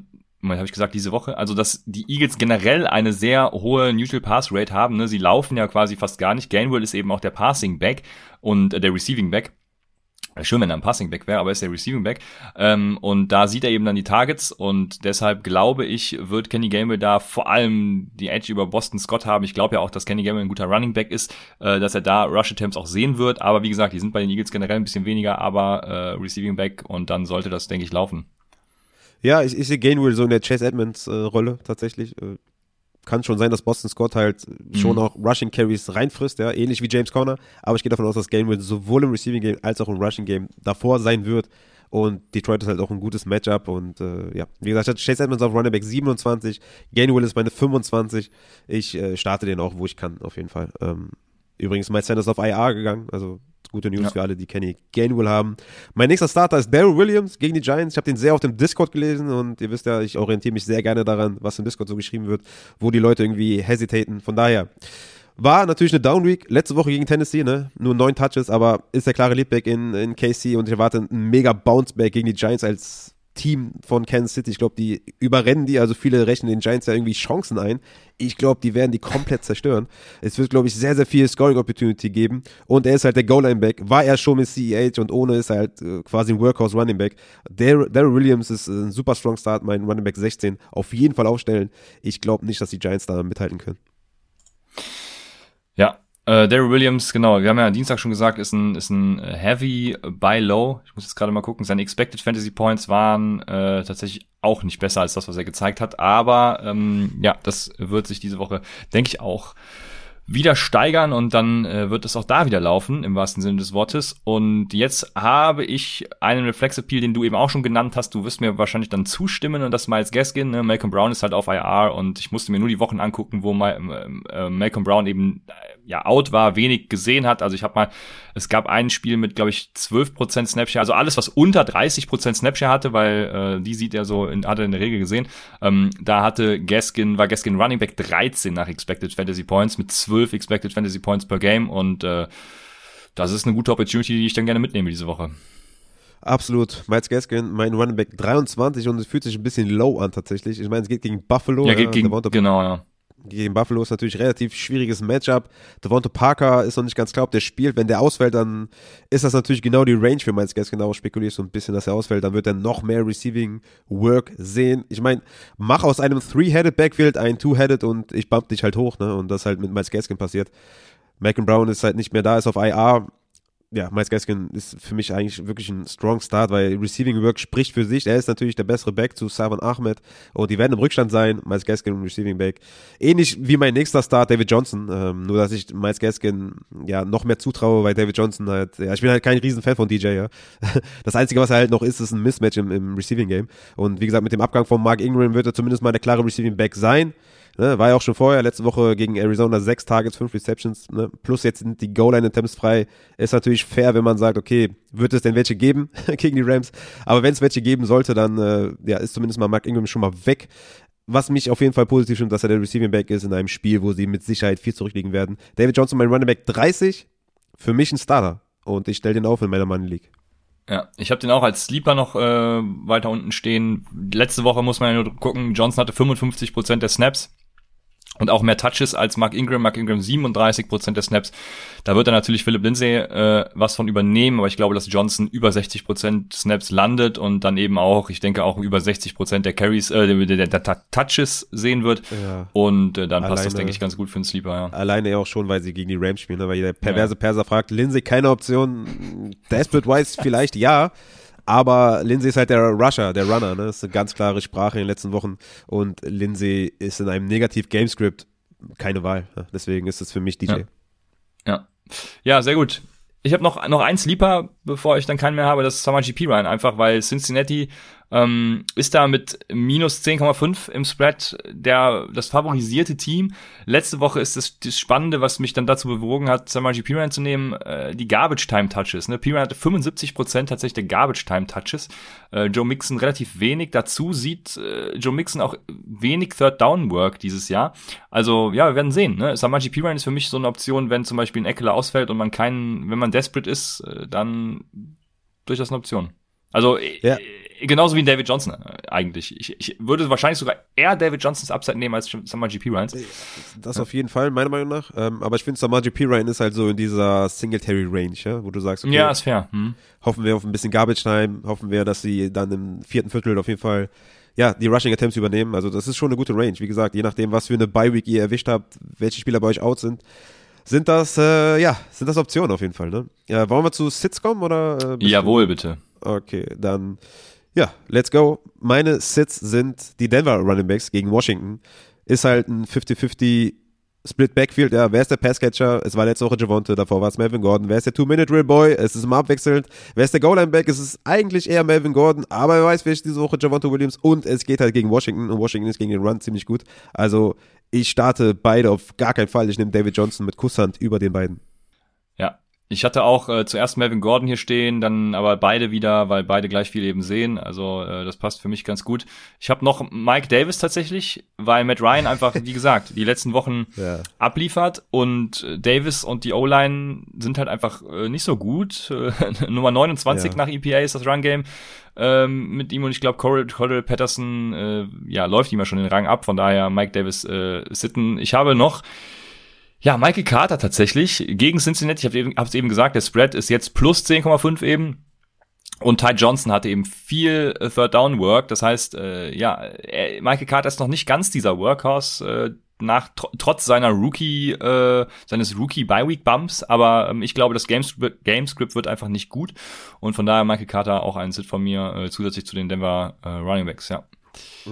habe ich gesagt, diese Woche, also dass die Eagles generell eine sehr hohe Neutral Pass Rate haben. Ne? Sie laufen ja quasi fast gar nicht. Gainwell ist eben auch der Passing Back und äh, der Receiving Back. Schön, wenn er ein Passing Back wäre, aber er ist der Receiving Back. Ähm, und da sieht er eben dann die Targets und deshalb glaube ich, wird Kenny Gamble da vor allem die Edge über Boston Scott haben. Ich glaube ja auch, dass Kenny Gamble ein guter Running Back ist, äh, dass er da Rush Attempts auch sehen wird. Aber wie gesagt, die sind bei den Eagles generell ein bisschen weniger, aber äh, Receiving Back und dann sollte das, denke ich, laufen. Ja, ich, ich sehe Gainwell so in der Chase Edmonds äh, Rolle tatsächlich. Äh, kann schon sein, dass Boston Scott halt mhm. schon auch Rushing Carries reinfrisst, ja, ähnlich wie James Conner. Aber ich gehe davon aus, dass Gainwell sowohl im Receiving Game als auch im Rushing Game davor sein wird. Und Detroit ist halt auch ein gutes Matchup. Und äh, ja, wie gesagt, Chase Edmonds auf Running Back 27, Gainwell ist meine 25. Ich äh, starte den auch, wo ich kann, auf jeden Fall. Ähm, übrigens, Mike Sanders auf IR gegangen, also Gute News ja. für alle, die Kenny Gainwell haben. Mein nächster Starter ist Daryl Williams gegen die Giants. Ich habe den sehr auf dem Discord gelesen und ihr wisst ja, ich orientiere mich sehr gerne daran, was im Discord so geschrieben wird, wo die Leute irgendwie hesitaten. Von daher war natürlich eine Down Week. Letzte Woche gegen Tennessee, ne? Nur neun Touches, aber ist der klare Leadback in, in KC und ich erwarte einen mega Bounceback gegen die Giants als Team von Kansas City. Ich glaube, die überrennen die, also viele rechnen den Giants ja irgendwie Chancen ein. Ich glaube, die werden die komplett zerstören. Es wird, glaube ich, sehr, sehr viel Scoring Opportunity geben. Und er ist halt der Goal-Line-Back. War er schon mit CEH und ohne ist er halt äh, quasi ein Workhorse-Running-Back. Daryl Williams ist ein super strong Start, mein Running-Back 16. Auf jeden Fall aufstellen. Ich glaube nicht, dass die Giants da mithalten können. Ja, äh, Daryl Williams, genau, wir haben ja Dienstag schon gesagt, ist ein, ist ein Heavy Buy Low. Ich muss jetzt gerade mal gucken, seine Expected Fantasy Points waren äh, tatsächlich auch nicht besser als das, was er gezeigt hat. Aber ähm, ja, das wird sich diese Woche, denke ich, auch wieder steigern und dann äh, wird es auch da wieder laufen, im wahrsten Sinne des Wortes. Und jetzt habe ich einen Reflex-Appeal, den du eben auch schon genannt hast. Du wirst mir wahrscheinlich dann zustimmen und das Miles Gaskin. Ne? Malcolm Brown ist halt auf IR und ich musste mir nur die Wochen angucken, wo mal, äh, Malcolm Brown eben äh, ja out war, wenig gesehen hat. Also ich habe mal, es gab ein Spiel mit, glaube ich, 12% Snapshare, also alles, was unter 30% Snapshare hatte, weil äh, die sieht er so, in, hat er in der Regel gesehen. Ähm, da hatte Gaskin, war Gaskin Running Back 13 nach Expected Fantasy Points mit 12 12 Expected Fantasy Points per Game und äh, das ist eine gute Opportunity, die ich dann gerne mitnehme diese Woche. Absolut. Miles Gaskin, mein Running Back 23 und es fühlt sich ein bisschen low an tatsächlich. Ich meine, es geht gegen Buffalo. Ja, geht gegen, genau, ja gegen Buffalo ist natürlich relativ schwieriges Matchup. Devonta Parker ist noch nicht ganz klar, ob der spielt. Wenn der ausfällt, dann ist das natürlich genau die Range für Miles Gaskin. Darauf spekuliere ich so ein bisschen, dass er ausfällt. Dann wird er noch mehr Receiving Work sehen. Ich meine, mach aus einem Three-Headed Backfield ein Two-Headed und ich bump dich halt hoch, ne? Und das halt mit Miles Gaskin passiert. Malcolm Brown ist halt nicht mehr da, ist auf IR ja, Miles Gaskin ist für mich eigentlich wirklich ein strong Start, weil Receiving Work spricht für sich. Er ist natürlich der bessere Back zu Savon Ahmed und die werden im Rückstand sein. Miles Gaskin und Receiving Back. Ähnlich wie mein nächster Start, David Johnson. Ähm, nur, dass ich Miles Gaskin ja noch mehr zutraue, weil David Johnson halt, ja, ich bin halt kein Riesenfan von DJ, ja. Das Einzige, was er halt noch ist, ist ein Mismatch im, im Receiving Game. Und wie gesagt, mit dem Abgang von Mark Ingram wird er zumindest mal eine klare Receiving Back sein. Ne, war ja auch schon vorher, letzte Woche gegen Arizona sechs Targets, fünf Receptions, ne, plus jetzt sind die Goal-Line-Attempts frei. Ist natürlich fair, wenn man sagt, okay, wird es denn welche geben gegen die Rams? Aber wenn es welche geben sollte, dann äh, ja, ist zumindest mal Mark Ingram schon mal weg. Was mich auf jeden Fall positiv stimmt, dass er der Receiving Back ist in einem Spiel, wo sie mit Sicherheit viel zurückliegen werden. David Johnson, mein Running Back 30, für mich ein Starter. Und ich stelle den auf in meiner Money League. Ja, ich habe den auch als Sleeper noch äh, weiter unten stehen. Letzte Woche muss man ja nur gucken, Johnson hatte 55% der Snaps und auch mehr Touches als Mark Ingram. Mark Ingram 37 Prozent der Snaps. Da wird dann natürlich Philip Lindsay äh, was von übernehmen, aber ich glaube, dass Johnson über 60 Prozent Snaps landet und dann eben auch, ich denke auch über 60 Prozent der Carries, äh, der, der, der Touches sehen wird. Ja. Und äh, dann alleine, passt das, denke ich, ganz gut für einen Sleeper. Ja. Alleine auch schon, weil sie gegen die Rams spielen, ne? weil der perverse ja. Perser fragt, Lindsay keine Option, Desperate Wise vielleicht ja. Aber Lindsay ist halt der Rusher, der Runner, ne? Das ist eine ganz klare Sprache in den letzten Wochen. Und Lindsay ist in einem Negativ-Gamescript keine Wahl. Ne? Deswegen ist es für mich DJ. Ja. ja. Ja, sehr gut. Ich habe noch, noch einen Sleeper, bevor ich dann keinen mehr habe, das ist Samaji P. Ryan, einfach weil Cincinnati ähm, ist da mit minus 10,5 im Spread der, das favorisierte Team. Letzte Woche ist das, das Spannende, was mich dann dazu bewogen hat, Samaji Piran zu nehmen, äh, die Garbage Time Touches. Ne? Piran hatte 75% tatsächlich der Garbage Time Touches. Äh, Joe Mixon relativ wenig. Dazu sieht äh, Joe Mixon auch wenig Third Down Work dieses Jahr. Also ja, wir werden sehen. Ne? Samaji Piran ist für mich so eine Option, wenn zum Beispiel ein Eckler ausfällt und man keinen, wenn man desperate ist, äh, dann durchaus eine Option. Also ja. Äh, genauso wie David Johnson äh, eigentlich. Ich, ich würde wahrscheinlich sogar eher David Johnsons Upside nehmen als Summer GP Ryans. Das auf jeden Fall, meiner Meinung nach. Ähm, aber ich finde, Summer GP Ryan ist halt so in dieser Singletary Range, ja, wo du sagst, okay, ja, ist fair. Hm. Hoffen wir auf ein bisschen Garbage Time, hoffen wir, dass sie dann im vierten Viertel auf jeden Fall ja, die Rushing Attempts übernehmen. Also das ist schon eine gute Range. Wie gesagt, je nachdem, was für eine Bye Week ihr erwischt habt, welche Spieler bei euch out sind, sind das äh, ja, sind das Optionen auf jeden Fall, ne? Ja, wollen wir zu Sits kommen oder äh, Jawohl, bitte. Okay, dann ja, let's go. Meine Sits sind die Denver Running Backs gegen Washington. Ist halt ein 50-50 Split Backfield, ja, wer ist der Passcatcher? Es war letzte Woche Javonte, davor war es Melvin Gordon. Wer ist der Two-Minute-Real-Boy? Es ist immer abwechselnd. Wer ist der Goal-Line-Back? Es ist eigentlich eher Melvin Gordon, aber wer weiß, wer ist diese Woche Javonte Williams und es geht halt gegen Washington und Washington ist gegen den Run ziemlich gut. Also ich starte beide auf gar keinen Fall. Ich nehme David Johnson mit Kusshand über den beiden. Ich hatte auch äh, zuerst Melvin Gordon hier stehen, dann aber beide wieder, weil beide gleich viel eben sehen. Also äh, das passt für mich ganz gut. Ich habe noch Mike Davis tatsächlich, weil Matt Ryan einfach, wie gesagt, die letzten Wochen ja. abliefert und äh, Davis und die O-Line sind halt einfach äh, nicht so gut. Nummer 29 ja. nach EPA ist das Run-Game ähm, mit ihm und ich glaube Cordell Patterson äh, ja läuft ihm ja schon den Rang ab. Von daher Mike Davis äh, sitten. Ich habe noch ja, Michael Carter tatsächlich gegen Cincinnati. Ich habe eben, hab's eben gesagt, der Spread ist jetzt plus 10,5 eben. Und Ty Johnson hatte eben viel äh, Third Down Work. Das heißt, äh, ja, er, Michael Carter ist noch nicht ganz dieser Workhorse äh, nach tr trotz seiner Rookie äh, seines Rookie Bye Week Bumps. Aber ähm, ich glaube, das Gamescript, Gamescript wird einfach nicht gut. Und von daher Michael Carter auch ein Sit von mir äh, zusätzlich zu den Denver äh, Running Backs. Ja.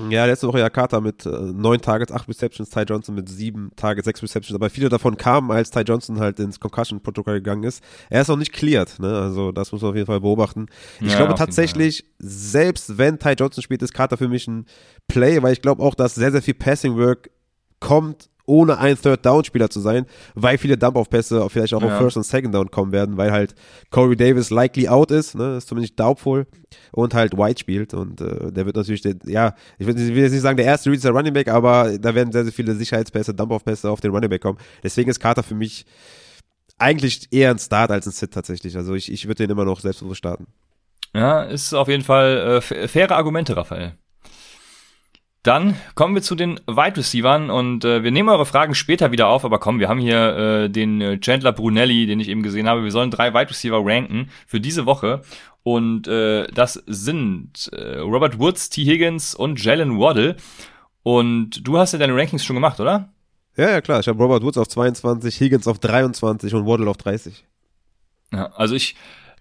Ja, letzte Woche ja Carter mit äh, neun Targets, acht Receptions, Ty Johnson mit sieben Targets, sechs Receptions, aber viele davon kamen, als Ty Johnson halt ins Concussion-Protokoll gegangen ist. Er ist auch nicht cleared, ne? Also das muss man auf jeden Fall beobachten. Ich ja, glaube tatsächlich, selbst wenn Ty Johnson spielt, ist Carter für mich ein Play, weil ich glaube auch, dass sehr, sehr viel Passing-Work kommt ohne ein Third-Down-Spieler zu sein, weil viele Dump-Off-Pässe vielleicht auch ja. auf First und Second Down kommen werden, weil halt Corey Davis likely out ist, ne, ist zumindest doubtful und halt White spielt und äh, der wird natürlich, der, ja, ich will, jetzt nicht sagen, der erste Read ist der Running Back, aber da werden sehr, sehr viele Sicherheitspässe, Dump-Off-Pässe auf den Running Back kommen. Deswegen ist Carter für mich eigentlich eher ein Start als ein Sit tatsächlich. Also ich, ich würde den immer noch selbstbewusst starten. Ja, ist auf jeden Fall äh, faire Argumente, Raphael. Dann kommen wir zu den Wide Receivern und äh, wir nehmen eure Fragen später wieder auf, aber komm, wir haben hier äh, den äh, Chandler Brunelli, den ich eben gesehen habe. Wir sollen drei Wide Receiver ranken für diese Woche und äh, das sind äh, Robert Woods, T. Higgins und Jalen Waddle. Und du hast ja deine Rankings schon gemacht, oder? Ja, ja, klar. Ich habe Robert Woods auf 22, Higgins auf 23 und Waddle auf 30. Ja, also ich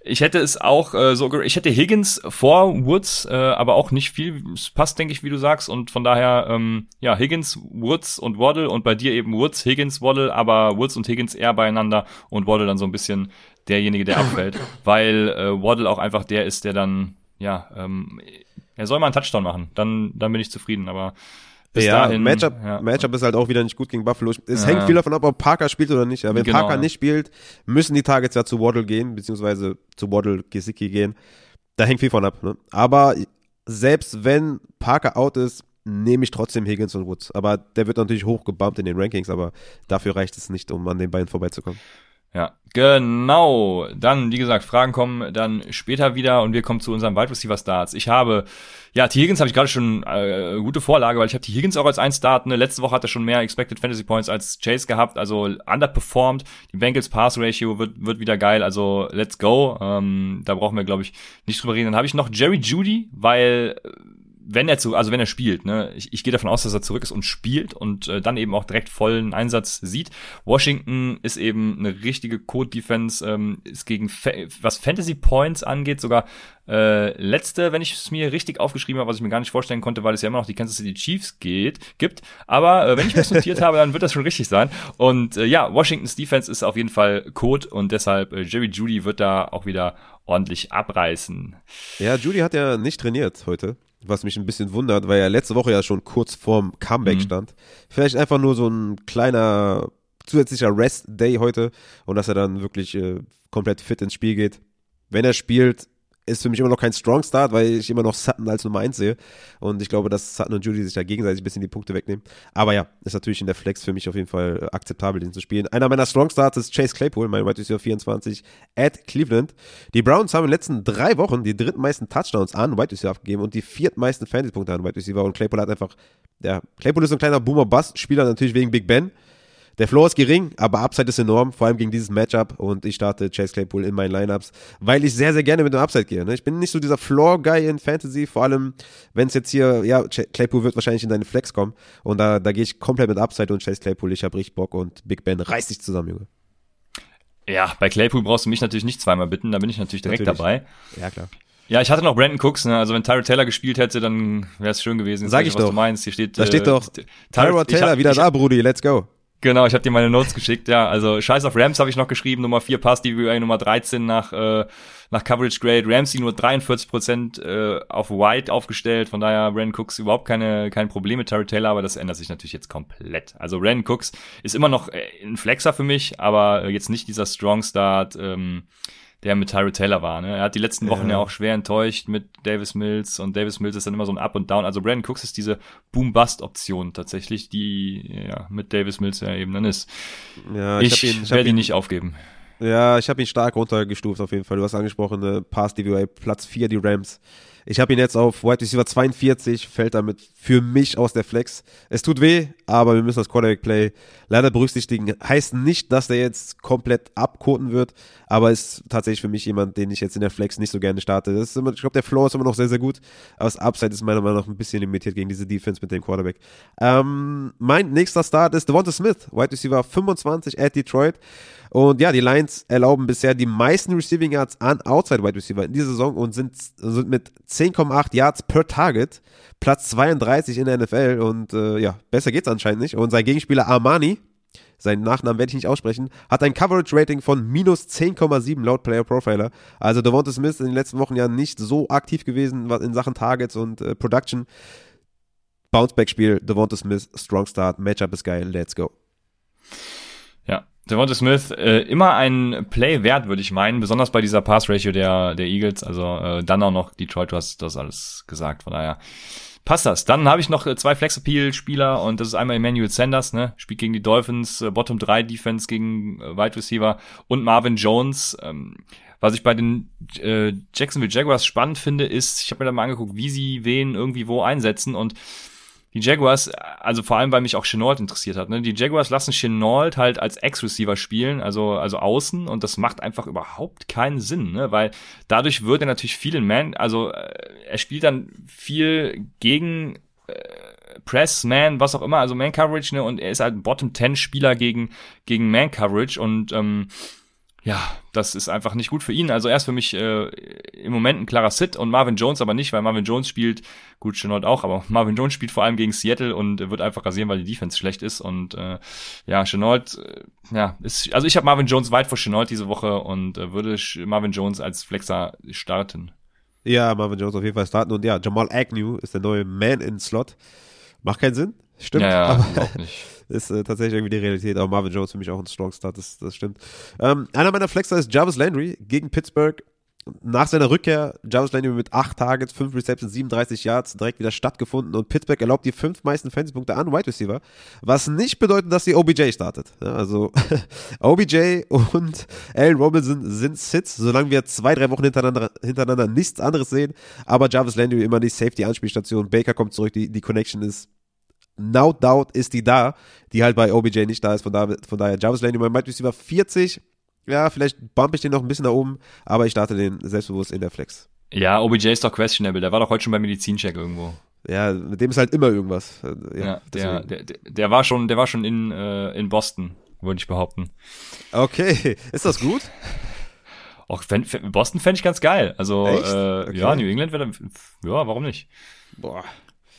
ich hätte es auch äh, so, ich hätte Higgins vor Woods, äh, aber auch nicht viel. Es passt, denke ich, wie du sagst. Und von daher, ähm, ja, Higgins, Woods und Waddle und bei dir eben Woods, Higgins, Waddle, aber Woods und Higgins eher beieinander und Waddle dann so ein bisschen derjenige, der abfällt, weil äh, Waddle auch einfach der ist, der dann, ja, ähm, er soll mal einen Touchdown machen. Dann, dann bin ich zufrieden. Aber bis ja, dahin, Matchup, ja. Matchup ist halt auch wieder nicht gut gegen Buffalo. Es ja. hängt viel davon ab, ob Parker spielt oder nicht. Ja, wenn genau, Parker nicht spielt, müssen die Targets ja zu Waddle gehen, beziehungsweise zu Waddle Gesicki gehen. Da hängt viel von ab. Ne? Aber selbst wenn Parker out ist, nehme ich trotzdem Higgins und Woods. Aber der wird natürlich hochgebumpt in den Rankings, aber dafür reicht es nicht, um an den beiden vorbeizukommen. Ja, genau. Dann, wie gesagt, Fragen kommen dann später wieder und wir kommen zu unseren Wide Receiver Starts. Ich habe, ja, T. Higgins habe ich gerade schon äh, gute Vorlage, weil ich habe T. Higgins auch als ein Start. Ne? Letzte Woche hat er schon mehr Expected Fantasy Points als Chase gehabt, also underperformed. Die Bengals Pass Ratio wird, wird wieder geil, also let's go. Ähm, da brauchen wir, glaube ich, nicht drüber reden. Dann habe ich noch Jerry Judy, weil wenn er zu, also wenn er spielt, ne, ich, ich gehe davon aus, dass er zurück ist und spielt und äh, dann eben auch direkt vollen Einsatz sieht. Washington ist eben eine richtige Code-Defense, ähm, ist gegen Fa was Fantasy Points angeht, sogar äh, letzte, wenn ich es mir richtig aufgeschrieben habe, was ich mir gar nicht vorstellen konnte, weil es ja immer noch die Kansas City Chiefs geht, gibt. Aber äh, wenn ich das notiert habe, dann wird das schon richtig sein. Und äh, ja, Washingtons Defense ist auf jeden Fall Code und deshalb äh, Jerry Judy wird da auch wieder ordentlich abreißen. Ja, Judy hat ja nicht trainiert heute was mich ein bisschen wundert, weil er letzte Woche ja schon kurz vorm Comeback mhm. stand. Vielleicht einfach nur so ein kleiner zusätzlicher Rest-Day heute und dass er dann wirklich äh, komplett fit ins Spiel geht. Wenn er spielt, ist für mich immer noch kein Strong Start, weil ich immer noch Sutton als Nummer 1 sehe. Und ich glaube, dass Sutton und Judy sich da gegenseitig ein bisschen die Punkte wegnehmen. Aber ja, ist natürlich in der Flex für mich auf jeden Fall akzeptabel, den zu spielen. Einer meiner Strong Starts ist Chase Claypool, mein Wide Receiver 24 at Cleveland. Die Browns haben in den letzten drei Wochen die drittmeisten Touchdowns an Wide Receiver abgegeben und die viertmeisten Fantasy-Punkte an Wide Receiver. Und Claypool hat einfach, ja, Claypool ist ein kleiner Boomer-Bust-Spieler, natürlich wegen Big Ben. Der Floor ist gering, aber Upside ist enorm, vor allem gegen dieses Matchup. Und ich starte Chase Claypool in meinen Lineups, weil ich sehr, sehr gerne mit dem Upside gehe. Ne? Ich bin nicht so dieser Floor-Guy in Fantasy, vor allem, wenn es jetzt hier, ja, Claypool wird wahrscheinlich in deine Flex kommen. Und da, da gehe ich komplett mit Upside und Chase Claypool. Ich habe richtig Bock und Big Ben reißt sich zusammen, Junge. Ja, bei Claypool brauchst du mich natürlich nicht zweimal bitten, da bin ich natürlich direkt natürlich. dabei. Ja, klar. Ja, ich hatte noch Brandon Cooks, ne? Also wenn Tyrod Taylor gespielt hätte, dann wäre es schön gewesen. Sag ich was doch. du meinst. Hier steht, da steht äh, doch Tyrod Taylor hab, wieder da, Brudi, let's go. Genau, ich habe dir meine Notes geschickt, ja. Also Scheiß auf Rams habe ich noch geschrieben, Nummer 4 Pass DVA, Nummer 13 nach, äh, nach Coverage Grade. Ramsey nur 43% äh, auf White aufgestellt, von daher Brandon Cooks überhaupt keine, kein Problem mit Terry Taylor, aber das ändert sich natürlich jetzt komplett. Also Brandon Cooks ist immer noch äh, ein Flexer für mich, aber äh, jetzt nicht dieser Strong Start, ähm, der mit Tyro Taylor war. Ne? Er hat die letzten Wochen ja. ja. auch schwer enttäuscht mit Davis Mills und Davis Mills ist dann immer so ein Up und Down. Also Brandon Cooks ist diese Boom-Bust-Option tatsächlich, die ja mit Davis Mills ja eben dann ist. Ja, ich, ich, ihn, ich werde ihn nicht aufgeben. Ja, ich habe ihn stark runtergestuft auf jeden Fall. Du hast angesprochen, ne? Pass DVA, Platz 4 die Rams. Ich habe ihn jetzt auf White Receiver 42, fällt damit für mich aus der Flex. Es tut weh, aber wir müssen das Quarterback Play leider berücksichtigen. Heißt nicht, dass der jetzt komplett abkoten wird, aber ist tatsächlich für mich jemand, den ich jetzt in der Flex nicht so gerne starte. Immer, ich glaube, der Floor ist immer noch sehr, sehr gut, aber das Upside ist meiner Meinung nach ein bisschen limitiert gegen diese Defense mit dem Quarterback. Ähm, mein nächster Start ist Devonta Smith, White Receiver 25 at Detroit. Und ja, die Lions erlauben bisher die meisten Receiving Yards an Outside Wide Receiver in dieser Saison und sind, sind mit 10,8 Yards per Target Platz 32 in der NFL. Und äh, ja, besser geht's anscheinend nicht. Und sein Gegenspieler Armani, seinen Nachnamen werde ich nicht aussprechen, hat ein Coverage-Rating von minus 10,7 laut Player Profiler. Also Devonta Smith in den letzten Wochen ja nicht so aktiv gewesen in Sachen Targets und äh, Production. Bounceback-Spiel, Devonta Smith, Strong Start, Matchup ist geil, let's go. Devonta Smith äh, immer ein Play wert, würde ich meinen, besonders bei dieser Pass-Ratio der, der Eagles. Also äh, dann auch noch Detroit, du hast das alles gesagt, von daher passt das. Dann habe ich noch äh, zwei Flex-Appeal-Spieler und das ist einmal Emmanuel Sanders, ne? spielt gegen die Dolphins, äh, Bottom 3 Defense gegen äh, Wide Receiver und Marvin Jones. Ähm, was ich bei den äh, Jacksonville Jaguars spannend finde, ist, ich habe mir da mal angeguckt, wie sie wen irgendwie wo einsetzen und die Jaguars, also vor allem, weil mich auch Chenault interessiert hat, ne? die Jaguars lassen Chenault halt als Ex-Receiver spielen, also, also außen, und das macht einfach überhaupt keinen Sinn, ne? weil dadurch wird er natürlich viel in Man, also äh, er spielt dann viel gegen äh, Press, Man, was auch immer, also Man Coverage, ne? und er ist halt ein Bottom-10-Spieler gegen, gegen Man Coverage und ähm, ja, das ist einfach nicht gut für ihn. Also er ist für mich äh, im Moment ein klarer Sit und Marvin Jones aber nicht, weil Marvin Jones spielt, gut, Chenault auch, aber Marvin Jones spielt vor allem gegen Seattle und wird einfach rasieren, weil die Defense schlecht ist. Und äh, ja, Chenault, äh, ja, ist, also ich habe Marvin Jones weit vor Chenault diese Woche und äh, würde Marvin Jones als Flexer starten. Ja, Marvin Jones auf jeden Fall starten und ja, Jamal Agnew ist der neue Man in Slot. Macht keinen Sinn, stimmt, ja, ja, aber ist äh, tatsächlich irgendwie die Realität. Aber Marvin Jones für mich auch ein Strong Start, das, das stimmt. Ähm, einer meiner Flexer ist Jarvis Landry gegen Pittsburgh. nach seiner Rückkehr, Jarvis Landry mit 8 Targets, 5 Receptions, 37 Yards, direkt wieder stattgefunden und Pittsburgh erlaubt die fünf meisten Fantasy-Punkte an Wide Receiver, was nicht bedeutet, dass sie OBJ startet. Ja, also OBJ und Allen Robinson sind Sits, solange wir zwei, drei Wochen hintereinander, hintereinander nichts anderes sehen, aber Jarvis Landry immer die Safety-Anspielstation, Baker kommt zurück, die, die Connection ist no doubt ist die da, die halt bei OBJ nicht da ist, von, da, von daher Jarvis Landry mein Wide Receiver 40, ja, vielleicht bump ich den noch ein bisschen nach oben, aber ich starte den selbstbewusst in der Flex. Ja, OBJ ist doch questionable. Der war doch heute schon beim Medizincheck irgendwo. Ja, mit dem ist halt immer irgendwas. Ja, ja der, der, der, war schon, der war schon in, äh, in Boston, würde ich behaupten. Okay, ist das gut? Auch Boston fände ich ganz geil. Also äh, okay. ja, New England wäre ja, warum nicht? Boah.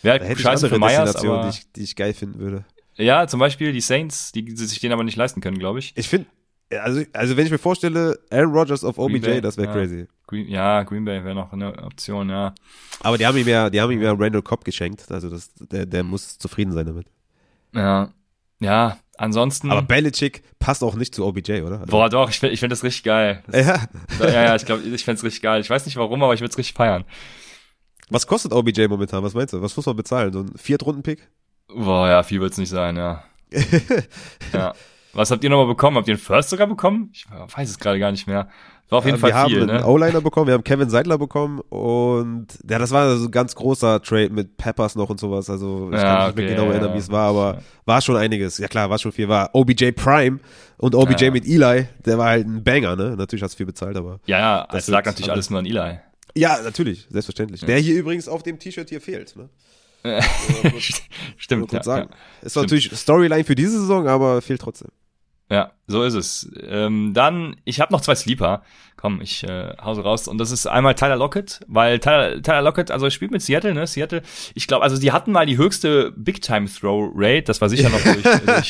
Wäre halt scheiße für Myers, aber die ich, die ich geil finden würde. Ja, zum Beispiel die Saints, die sich den aber nicht leisten können, glaube ich. Ich finde, also, also wenn ich mir vorstelle, Aaron Rodgers auf OBJ, das wäre ja. crazy. Green, ja, Green Bay wäre noch eine Option, ja. Aber die haben ihm ja, die haben ihm ja Randall Cobb geschenkt, also das, der, der muss zufrieden sein damit. Ja, ja, ansonsten. Aber Belichick passt auch nicht zu OBJ, oder? Also Boah, doch, ich finde ich find das richtig geil. Das, ja. ja, ja, ich glaube, ich fände es richtig geil. Ich weiß nicht warum, aber ich würde es richtig feiern. Was kostet OBJ momentan? Was meinst du? Was muss man bezahlen? So ein Viertrunden-Pick? Boah, ja, viel wird's nicht sein, ja. ja. Was habt ihr nochmal bekommen? Habt ihr einen First sogar bekommen? Ich weiß es gerade gar nicht mehr. War auf jeden ja, Fall viel. Wir haben einen ne? O-Liner bekommen, wir haben Kevin Seidler bekommen und ja, das war so ein ganz großer Trade mit Peppers noch und sowas. Also ich Ja, kann mich nicht okay, mehr genau erinnern, ja. wie es war, aber war schon einiges. Ja klar, war schon viel. War OBJ Prime und OBJ mit Eli, der war halt ein Banger, ne? Natürlich hast du viel bezahlt, aber. Ja, ja, Das es lag natürlich alles nur an Eli. Ja, natürlich, selbstverständlich. Der hier übrigens auf dem T-Shirt hier fehlt, ne? Stimmt, ja, sagen. ja. Ist natürlich Storyline für diese Saison, aber fehlt trotzdem. Ja, so ist es. Ähm, dann, ich habe noch zwei Sleeper. Komm, ich äh, hause raus. Und das ist einmal Tyler Lockett, weil Tyler, Tyler Lockett, also spielt mit Seattle, ne? Seattle, ich glaube, also die hatten mal die höchste Big-Time-Throw-Rate. Das war sicher noch durch,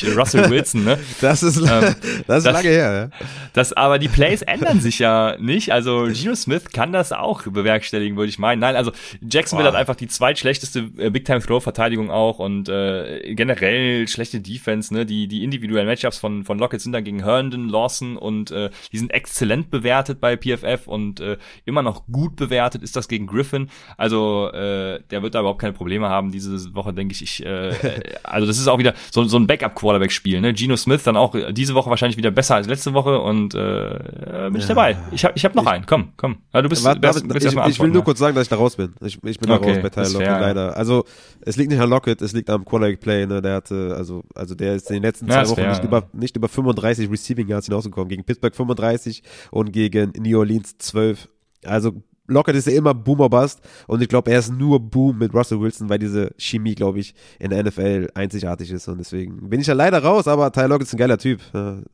durch Russell Wilson, ne? Das ist, Ähm, das ist das- lange her, ja. Das, aber die Plays ändern sich ja nicht. Also Geno Smith kann das auch bewerkstelligen, würde ich meinen. Nein, also Jacksonville Boah. hat einfach die zweitschlechteste äh, Big-Time-Throw-Verteidigung auch und äh, generell schlechte Defense. Ne? Die, die individuellen Matchups von, von Lockett sind dann gegen Herndon, Lawson und äh, die sind exzellent bewertet bei PFF und äh, immer noch gut bewertet ist das gegen Griffin. Also äh, der wird da überhaupt keine Probleme haben diese Woche, denke ich. ich äh, also das ist auch wieder so, so ein Backup-Quarterback-Spiel. Ne? Geno Smith dann auch äh, diese Woche wahrscheinlich wieder besser als letzte Woche und äh, äh, bin ich dabei. Ich habe ich hab noch einen. Komm, komm. Ja, du bist, Warte, bist, David, bist ich, ich will nur kurz sagen, dass ich da raus bin. Ich, ich bin da Okay, raus bei Tyler Lockett, ja. leider. Also, es liegt nicht an Lockett, es liegt am Quarterback Play, ne, der hatte, also, also der ist in den letzten Ja, zwei Wochen fair, nicht, ja. über, nicht über 35 Receiving Yards hinausgekommen. Gegen Pittsburgh 35 und gegen New Orleans 12. Also, Lockett ist ja immer Boomer Bust und ich glaube, er ist nur Boom mit Russell Wilson, weil diese Chemie, glaube ich, in der NFL einzigartig ist und deswegen bin ich ja leider raus, aber Tyler Lockett ist ein geiler Typ.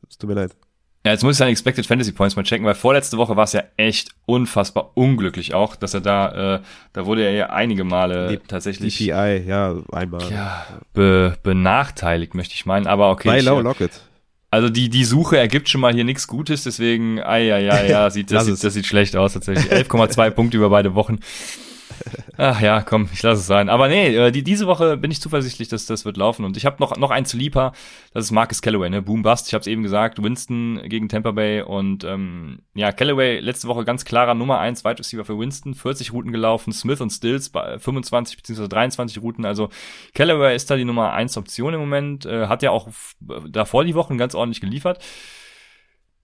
Es tut mir leid. Ja, jetzt muss ich seine Expected Fantasy Points mal checken, weil vorletzte Woche war es ja echt unfassbar unglücklich auch, dass er da, äh, da wurde er ja einige Male Die- tatsächlich DPI, ja, einmal. ja, be, benachteiligt, möchte ich meinen. Aber okay. bei ich, Lau äh, Lockett. Also die, die Suche ergibt schon mal hier nichts Gutes, deswegen, ai, ai, ai, ja, sieht, das, sieht, das sieht schlecht aus tatsächlich. 11,2 Punkte über beide Wochen. Ach ja, komm, ich lasse es sein. Aber nee, äh, die, diese Woche bin ich zuversichtlich, dass das wird laufen. Und ich habe noch, noch einen Sleeper, das ist Marcus Callaway, ne? Boom Bust, ich habe es eben gesagt, Winston gegen Tampa Bay. Und ähm, ja, Callaway letzte Woche ganz klarer Nummer 1 Wide Receiver für Winston, 40 Routen gelaufen, Smith und Stills bei 25 bzw. 23 Routen. Also Callaway ist da die Nummer 1 Option im Moment, äh, hat ja auch davor die Wochen ganz ordentlich geliefert.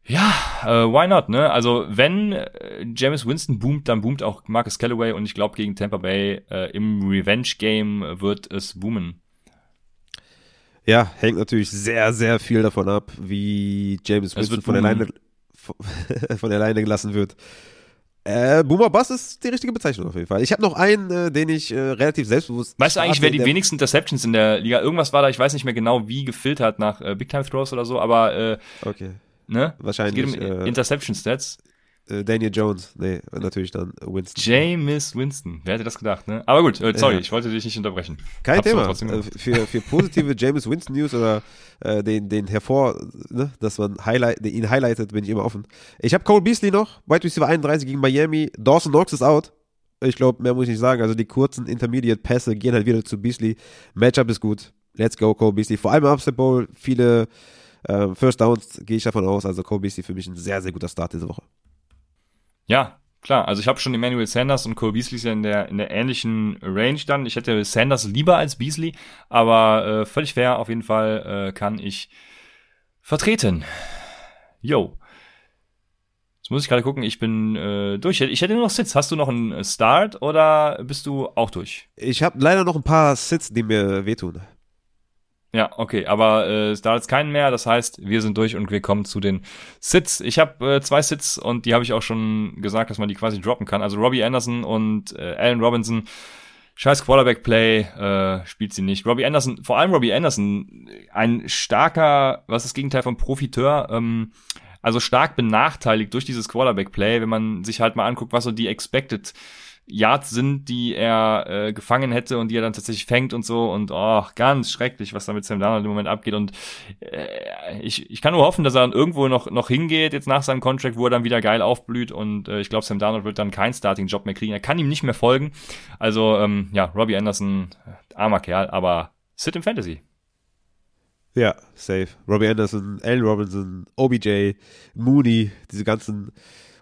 Ja, äh, why not, ne? Also wenn äh, James Winston boomt, dann boomt auch Marcus Callaway und ich glaube gegen Tampa Bay äh, im Revenge-Game wird es boomen. Ja, hängt natürlich sehr, sehr viel davon ab, wie James Es Winston von alleine, von, von alleine gelassen wird. Äh, Boomer Bass ist die richtige Bezeichnung auf jeden Fall. Ich habe noch einen, äh, den ich äh, relativ selbstbewusst. Weißt du eigentlich, wer die wenigsten Interceptions in der Liga? Irgendwas war da, ich weiß nicht mehr genau, wie gefiltert nach äh, Big Time Throws oder so, aber äh, Okay. Ne? Wahrscheinlich, Es geht um äh, Interception Stats. Äh, Daniel Jones. Nee, natürlich dann Winston. James Winston. Wer hätte das gedacht, ne? Aber gut, äh, sorry, Ja. ich wollte dich nicht unterbrechen. Kein Hab's Thema. Äh, für, für positive James Winston News oder äh, den, den hervor, ne, dass man highlight, ihn highlightet, bin ich immer offen. Ich habe Cole Beasley noch, Wide Receiver 31 gegen Miami. Dawson Knox ist out. Ich glaube, mehr muss ich nicht sagen. Also die kurzen Intermediate Pässe gehen halt wieder zu Beasley. Matchup ist gut. Let's go, Cole Beasley. Vor allem im Upset Bowl, viele ähm, First Downs gehe ich davon aus. Also Cole Beasley für mich ein sehr, sehr guter Start diese Woche. Ja, klar. Also ich habe schon Emmanuel Sanders und Cole Beasley ja in der, in der ähnlichen Range dann. Ich hätte Sanders lieber als Beasley, aber äh, völlig fair. Auf jeden Fall äh, kann ich vertreten. Yo. Jetzt muss ich gerade gucken, ich bin äh, durch. Ich hätte nur noch Sits. Hast du noch einen Start oder bist du auch durch? Ich habe leider noch ein paar Sits, die mir wehtun. Ja, okay, aber äh, da ist keinen mehr. Das heißt, wir sind durch und wir kommen zu den Sits. Ich habe äh, zwei Sits und die habe ich auch schon gesagt, dass man die quasi droppen kann. Also Robbie Anderson und äh, Allen Robinson. Scheiß Quarterback-Play, äh, spielt sie nicht. Robbie Anderson, vor allem Robbie Anderson, ein starker, was ist das Gegenteil von Profiteur, ähm, also stark benachteiligt durch dieses Quarterback-Play, wenn man sich halt mal anguckt, was so die Expected Yards sind, die er äh, gefangen hätte und die er dann tatsächlich fängt und so. Und oh, ganz schrecklich, was da mit Sam Darnold im Moment abgeht. Und äh, ich, ich kann nur hoffen, dass er dann irgendwo noch noch hingeht jetzt nach seinem Contract, wo er dann wieder geil aufblüht. Und äh, ich glaube, Sam Darnold wird dann keinen Starting-Job mehr kriegen, er kann ihm nicht mehr folgen, also ähm, ja, Robbie Anderson, armer Kerl, aber sit im Fantasy. Ja, safe. Robbie Anderson, Allen Robinson, OBJ, Mooney, diese ganzen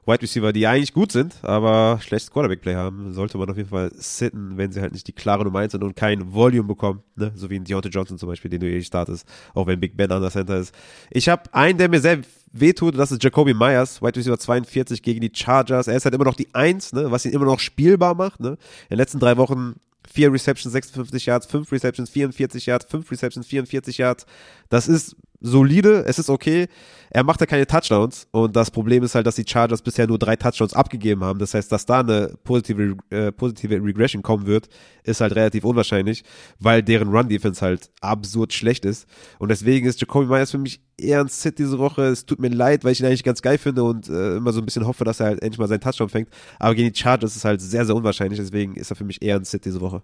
Wide Receiver, die eigentlich gut sind, aber schlechtes Quarterback-Play haben, sollte man auf jeden Fall sitten, wenn sie halt nicht die klare Nummer 1 sind und kein Volume bekommen, ne? so wie in Deontay Johnson zum Beispiel, den du eh startest, auch wenn Big Ben an der Center ist. Ich habe einen, der mir sehr wehtut, das ist Jacoby Myers, Wide Receiver 42 gegen die Chargers. Er ist halt immer noch die 1, ne? was ihn immer noch spielbar macht. Ne? In den letzten drei Wochen vier Receptions, 56 Yards, fünf Receptions, 44 Yards, fünf Receptions, 44 Yards. Das ist solide, es ist okay. Er macht ja keine Touchdowns und das Problem ist halt, dass die Chargers bisher nur drei Touchdowns abgegeben haben. Das heißt, dass da eine positive, äh, positive Regression kommen wird, ist halt relativ unwahrscheinlich, weil deren Run-Defense halt absurd schlecht ist. Und deswegen ist Jacoby Myers für mich eher ein Sit diese Woche. Es tut mir leid, weil ich ihn eigentlich ganz geil finde und äh, immer so ein bisschen hoffe, dass er halt endlich mal seinen Touchdown fängt. Aber gegen die Chargers ist halt sehr, sehr unwahrscheinlich. Deswegen ist er für mich eher ein Sit diese Woche.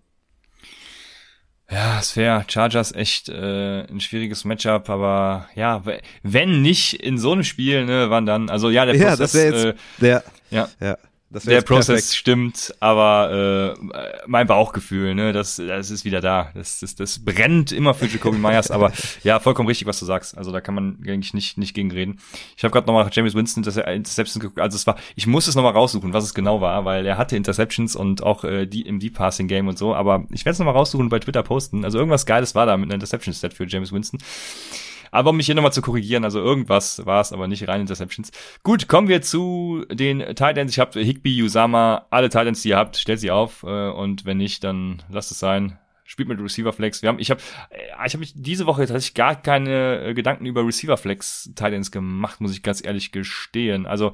Ja, ist fair. Chargers echt äh, ein schwieriges Matchup, aber ja, wenn nicht in so einem Spiel, ne, wann dann? Also ja, der Prozess, ja, das wäre jetzt äh, der, ja. ja der Prozess stimmt, aber äh, mein Bauchgefühl, ne, das, das ist wieder da. Das, das, das brennt immer für Jacoby Myers, aber ja, vollkommen richtig, was du sagst. Also da kann man eigentlich nicht, nicht gegen reden. Ich habe gerade nochmal James Winston Interceptions geguckt. Also es war, ich muss es nochmal raussuchen, was es genau war, weil er hatte Interceptions und auch äh, die im Deep Passing Game und so, aber ich werde es nochmal raussuchen und bei Twitter posten. Also irgendwas Geiles war da mit einer Interception-Stat für James Winston. Aber um mich hier nochmal zu korrigieren, also irgendwas war es, aber nicht rein Interceptions. Gut, kommen wir zu den Titans. Ich habe Higby, Usama, alle Titans, die ihr habt, stellt sie auf. Äh, und wenn nicht, dann lasst es sein. Spielt mit Receiver Flex. Wir haben, ich habe, äh, ich habe mich diese Woche tatsächlich gar keine äh, Gedanken über Receiver Flex Titans gemacht, muss ich ganz ehrlich gestehen. Also,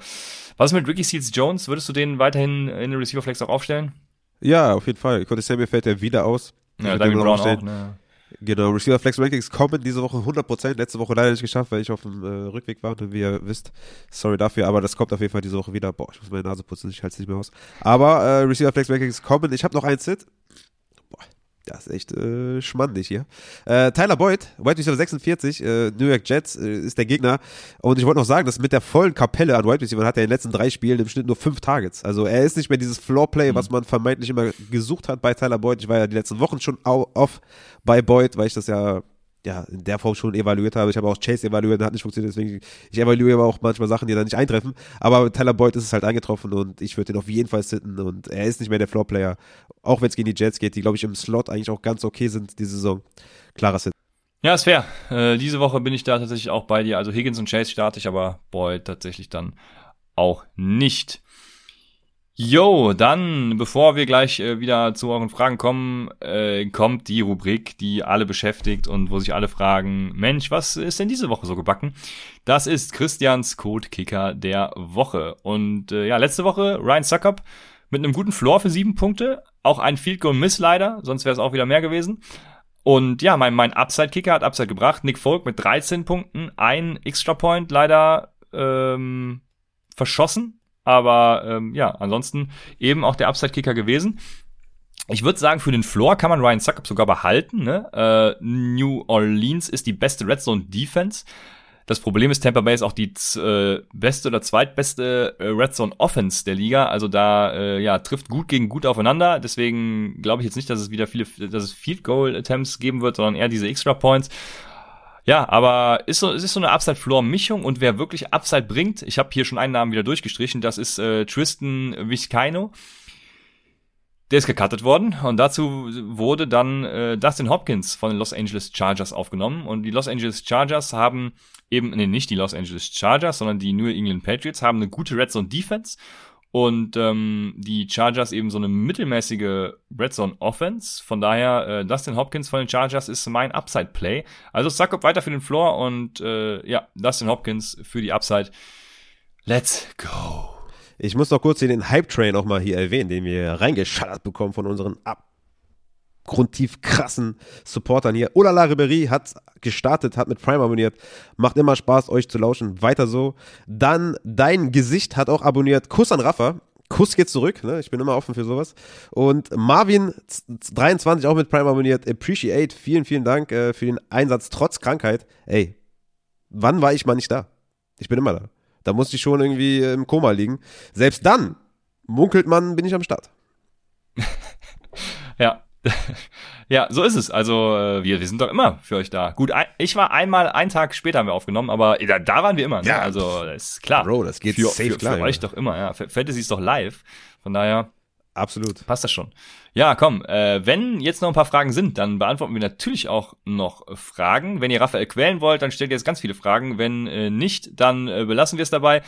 was ist mit Ricky Seals Jones? Würdest du den weiterhin in der Receiver Flex auch aufstellen? Ja, auf jeden Fall. Konnte Sammy fällt ja wieder aus. Ja, David Brown auch, ne? Genau, Receiver Flex Rankings kommen diese Woche 100%. Letzte Woche leider nicht geschafft, weil ich auf dem äh, Rückweg war. Und wie ihr wisst, sorry dafür, aber das kommt auf jeden Fall diese Woche wieder. Boah, ich muss meine Nase putzen, ich halte es nicht mehr aus. Aber äh, Receiver Flex Rankings kommen. Ich habe noch ein Sit. Das ist echt äh, schmandig hier. Äh, Tyler Boyd, Wide Receiver 46, äh, New York Jets äh, ist der Gegner. Und ich wollte noch sagen, dass mit der vollen Kapelle an Wide Receiver hat er in den letzten drei Spielen im Schnitt nur fünf Targets. Also er ist nicht mehr dieses Floor-Play, mhm. was man vermeintlich immer gesucht hat bei Tyler Boyd. Ich war ja die letzten Wochen schon off bei Boyd, weil ich das ja ja, in der Form schon evaluiert habe. Ich habe auch Chase evaluiert, hat nicht funktioniert, deswegen, ich evaluiere aber auch manchmal Sachen, die dann nicht eintreffen. Aber Tyler Boyd ist es halt eingetroffen und ich würde den auf jeden Fall sitten und er ist nicht mehr der Floor-Player. Auch wenn es gegen die Jets geht, die, glaube ich, im Slot eigentlich auch ganz okay sind, diese Saison. Klarer Sit. Ja, ist fair. Äh, diese Woche bin ich da tatsächlich auch bei dir. Also Higgins und Chase starte ich, aber Boyd tatsächlich dann auch nicht. Jo, dann, bevor wir gleich äh, wieder zu euren Fragen kommen, äh, kommt die Rubrik, die alle beschäftigt und wo sich alle fragen, Mensch, was ist denn diese Woche so gebacken? Das ist Christians Code-Kicker der Woche. Und äh, ja, letzte Woche Ryan Suckup mit einem guten Floor für sieben Punkte. Auch ein Field Goal Miss leider, sonst wäre es auch wieder mehr gewesen. Und ja, mein, mein Upside-Kicker hat Upside gebracht. Nick Folk mit 13 Punkten, ein Extra-Point leider ähm, verschossen aber ähm, ja, ansonsten eben auch der Upside-Kicker gewesen. Ich würde sagen, für den Floor kann man Ryan Suckup sogar behalten. Ne? Äh, New Orleans ist die beste Red Zone Defense. Das Problem ist, Tampa Bay ist auch die äh, beste oder zweitbeste äh, Red Zone Offense der Liga. Also da äh, ja trifft gut gegen gut aufeinander. Deswegen glaube ich jetzt nicht, dass es wieder viele, dass es Field Goal Attempts geben wird, sondern eher diese Extra Points. Ja, aber ist so, es ist so eine Upside-Floor-Mischung und wer wirklich Upside bringt, ich habe hier schon einen Namen wieder durchgestrichen, das ist äh, Tristan Vizcaino. Der ist gecuttet worden und dazu wurde dann äh, Dustin Hopkins von den Los Angeles Chargers aufgenommen und die Los Angeles Chargers haben eben, nee, nicht die Los Angeles Chargers, sondern die New England Patriots haben eine gute Red Zone Defense und ähm, die Chargers eben so eine mittelmäßige Red Zone Offense. Von daher, äh, Dustin Hopkins von den Chargers ist mein Upside Play. Also Suckup weiter für den Floor und äh, ja, Dustin Hopkins für die Upside. Let's go. Ich muss noch kurz den Hype-Train auch mal hier erwähnen, den wir reingeschallert bekommen von unseren abgrundtief krassen Supportern hier. Olala Ribery hat gestartet, hat mit Prime abonniert. Macht immer Spaß, euch zu lauschen. Weiter so. Dann Dein Gesicht hat auch abonniert. Kuss an Rafa. Kuss geht zurück, ne? ich bin immer offen für sowas. Und Marvin23 auch mit Prime abonniert. Appreciate, vielen, vielen Dank äh, für den Einsatz trotz Krankheit. Ey, wann war ich mal nicht da? Ich bin immer da. Da musste ich schon irgendwie im Koma liegen. Selbst dann, munkelt man, bin ich am Start. ja. ja, so ist es. Also äh, wir, wir sind doch immer für euch da. Gut, ein, ich war einmal einen Tag später haben wir aufgenommen, aber da, da waren wir immer. Ne? Ja, also das ist klar. Bro, das geht für, safe für, klar. Für ja. euch doch immer. Ja, Fantasy ist doch live. Von daher Absolut. passt das schon. Ja, komm. Äh, wenn jetzt noch ein paar Fragen sind, dann beantworten wir natürlich auch noch Fragen. Wenn ihr Raphael quälen wollt, dann stellt ihr jetzt ganz viele Fragen. Wenn äh, nicht, dann äh, belassen wir es dabei.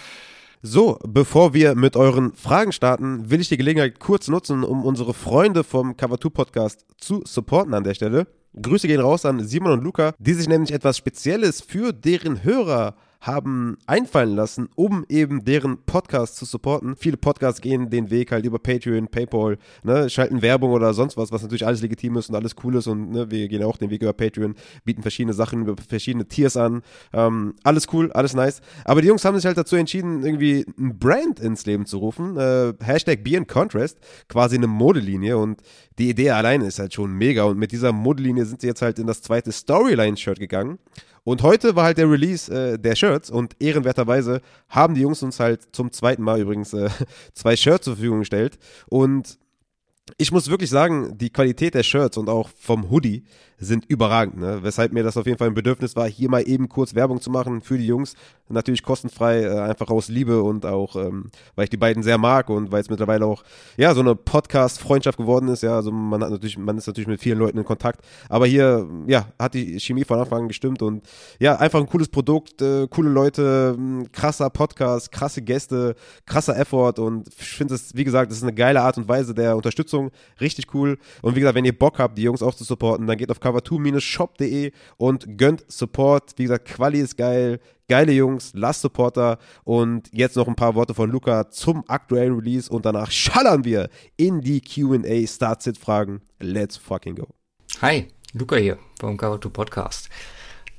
So, bevor wir mit euren Fragen starten, will ich die Gelegenheit kurz nutzen, um unsere Freunde vom Cover 2 Podcast zu supporten an der Stelle. Grüße gehen raus an Simon und Luca, die sich nämlich etwas Spezielles für deren Hörer haben einfallen lassen, um eben deren Podcast zu supporten. Viele Podcasts gehen den Weg halt über Patreon, Paypal, ne, schalten Werbung oder sonst was, was natürlich alles legitim ist und alles cool ist und ne, wir gehen auch den Weg über Patreon, bieten verschiedene Sachen über verschiedene Tiers an. Ähm, alles cool, alles nice. Aber die Jungs haben sich halt dazu entschieden, irgendwie ein Brand ins Leben zu rufen. Äh, Hashtag Be in Contrast, quasi eine Modelinie und die Idee alleine ist halt schon mega und mit dieser Modelinie sind sie jetzt halt in das zweite Storyline-Shirt gegangen. Und heute war halt der Release äh, der Shirts und ehrenwerterweise haben die Jungs uns halt zum zweiten Mal übrigens äh, zwei Shirts zur Verfügung gestellt. Und ich muss wirklich sagen, die Qualität der Shirts und auch vom Hoodie sind überragend, ne? weshalb mir das auf jeden Fall ein Bedürfnis war, hier mal eben kurz Werbung zu machen für die Jungs. Natürlich kostenfrei, äh, einfach aus Liebe und auch, ähm, weil ich die beiden sehr mag und weil es mittlerweile auch, ja, so eine Podcast-Freundschaft geworden ist, ja, also man hat natürlich, man ist natürlich mit vielen Leuten in Kontakt, aber hier, ja, hat die Chemie von Anfang an gestimmt und ja, einfach ein cooles Produkt, äh, coole Leute, krasser Podcast, krasse Gäste, krasser Effort und ich finde es, wie gesagt, das ist eine geile Art und Weise der Unterstützung, richtig cool und wie gesagt, wenn ihr Bock habt, die Jungs auch zu supporten, dann geht auf cover2-shop.de und gönnt Support. Wie gesagt, Quali ist geil, geile Jungs, Last Supporter und jetzt noch ein paar Worte von Luca zum aktuellen Release und danach schallern wir in die Q&A Start-Sit-Fragen. Let's fucking go. Hi, Luca hier vom Cover2 Podcast.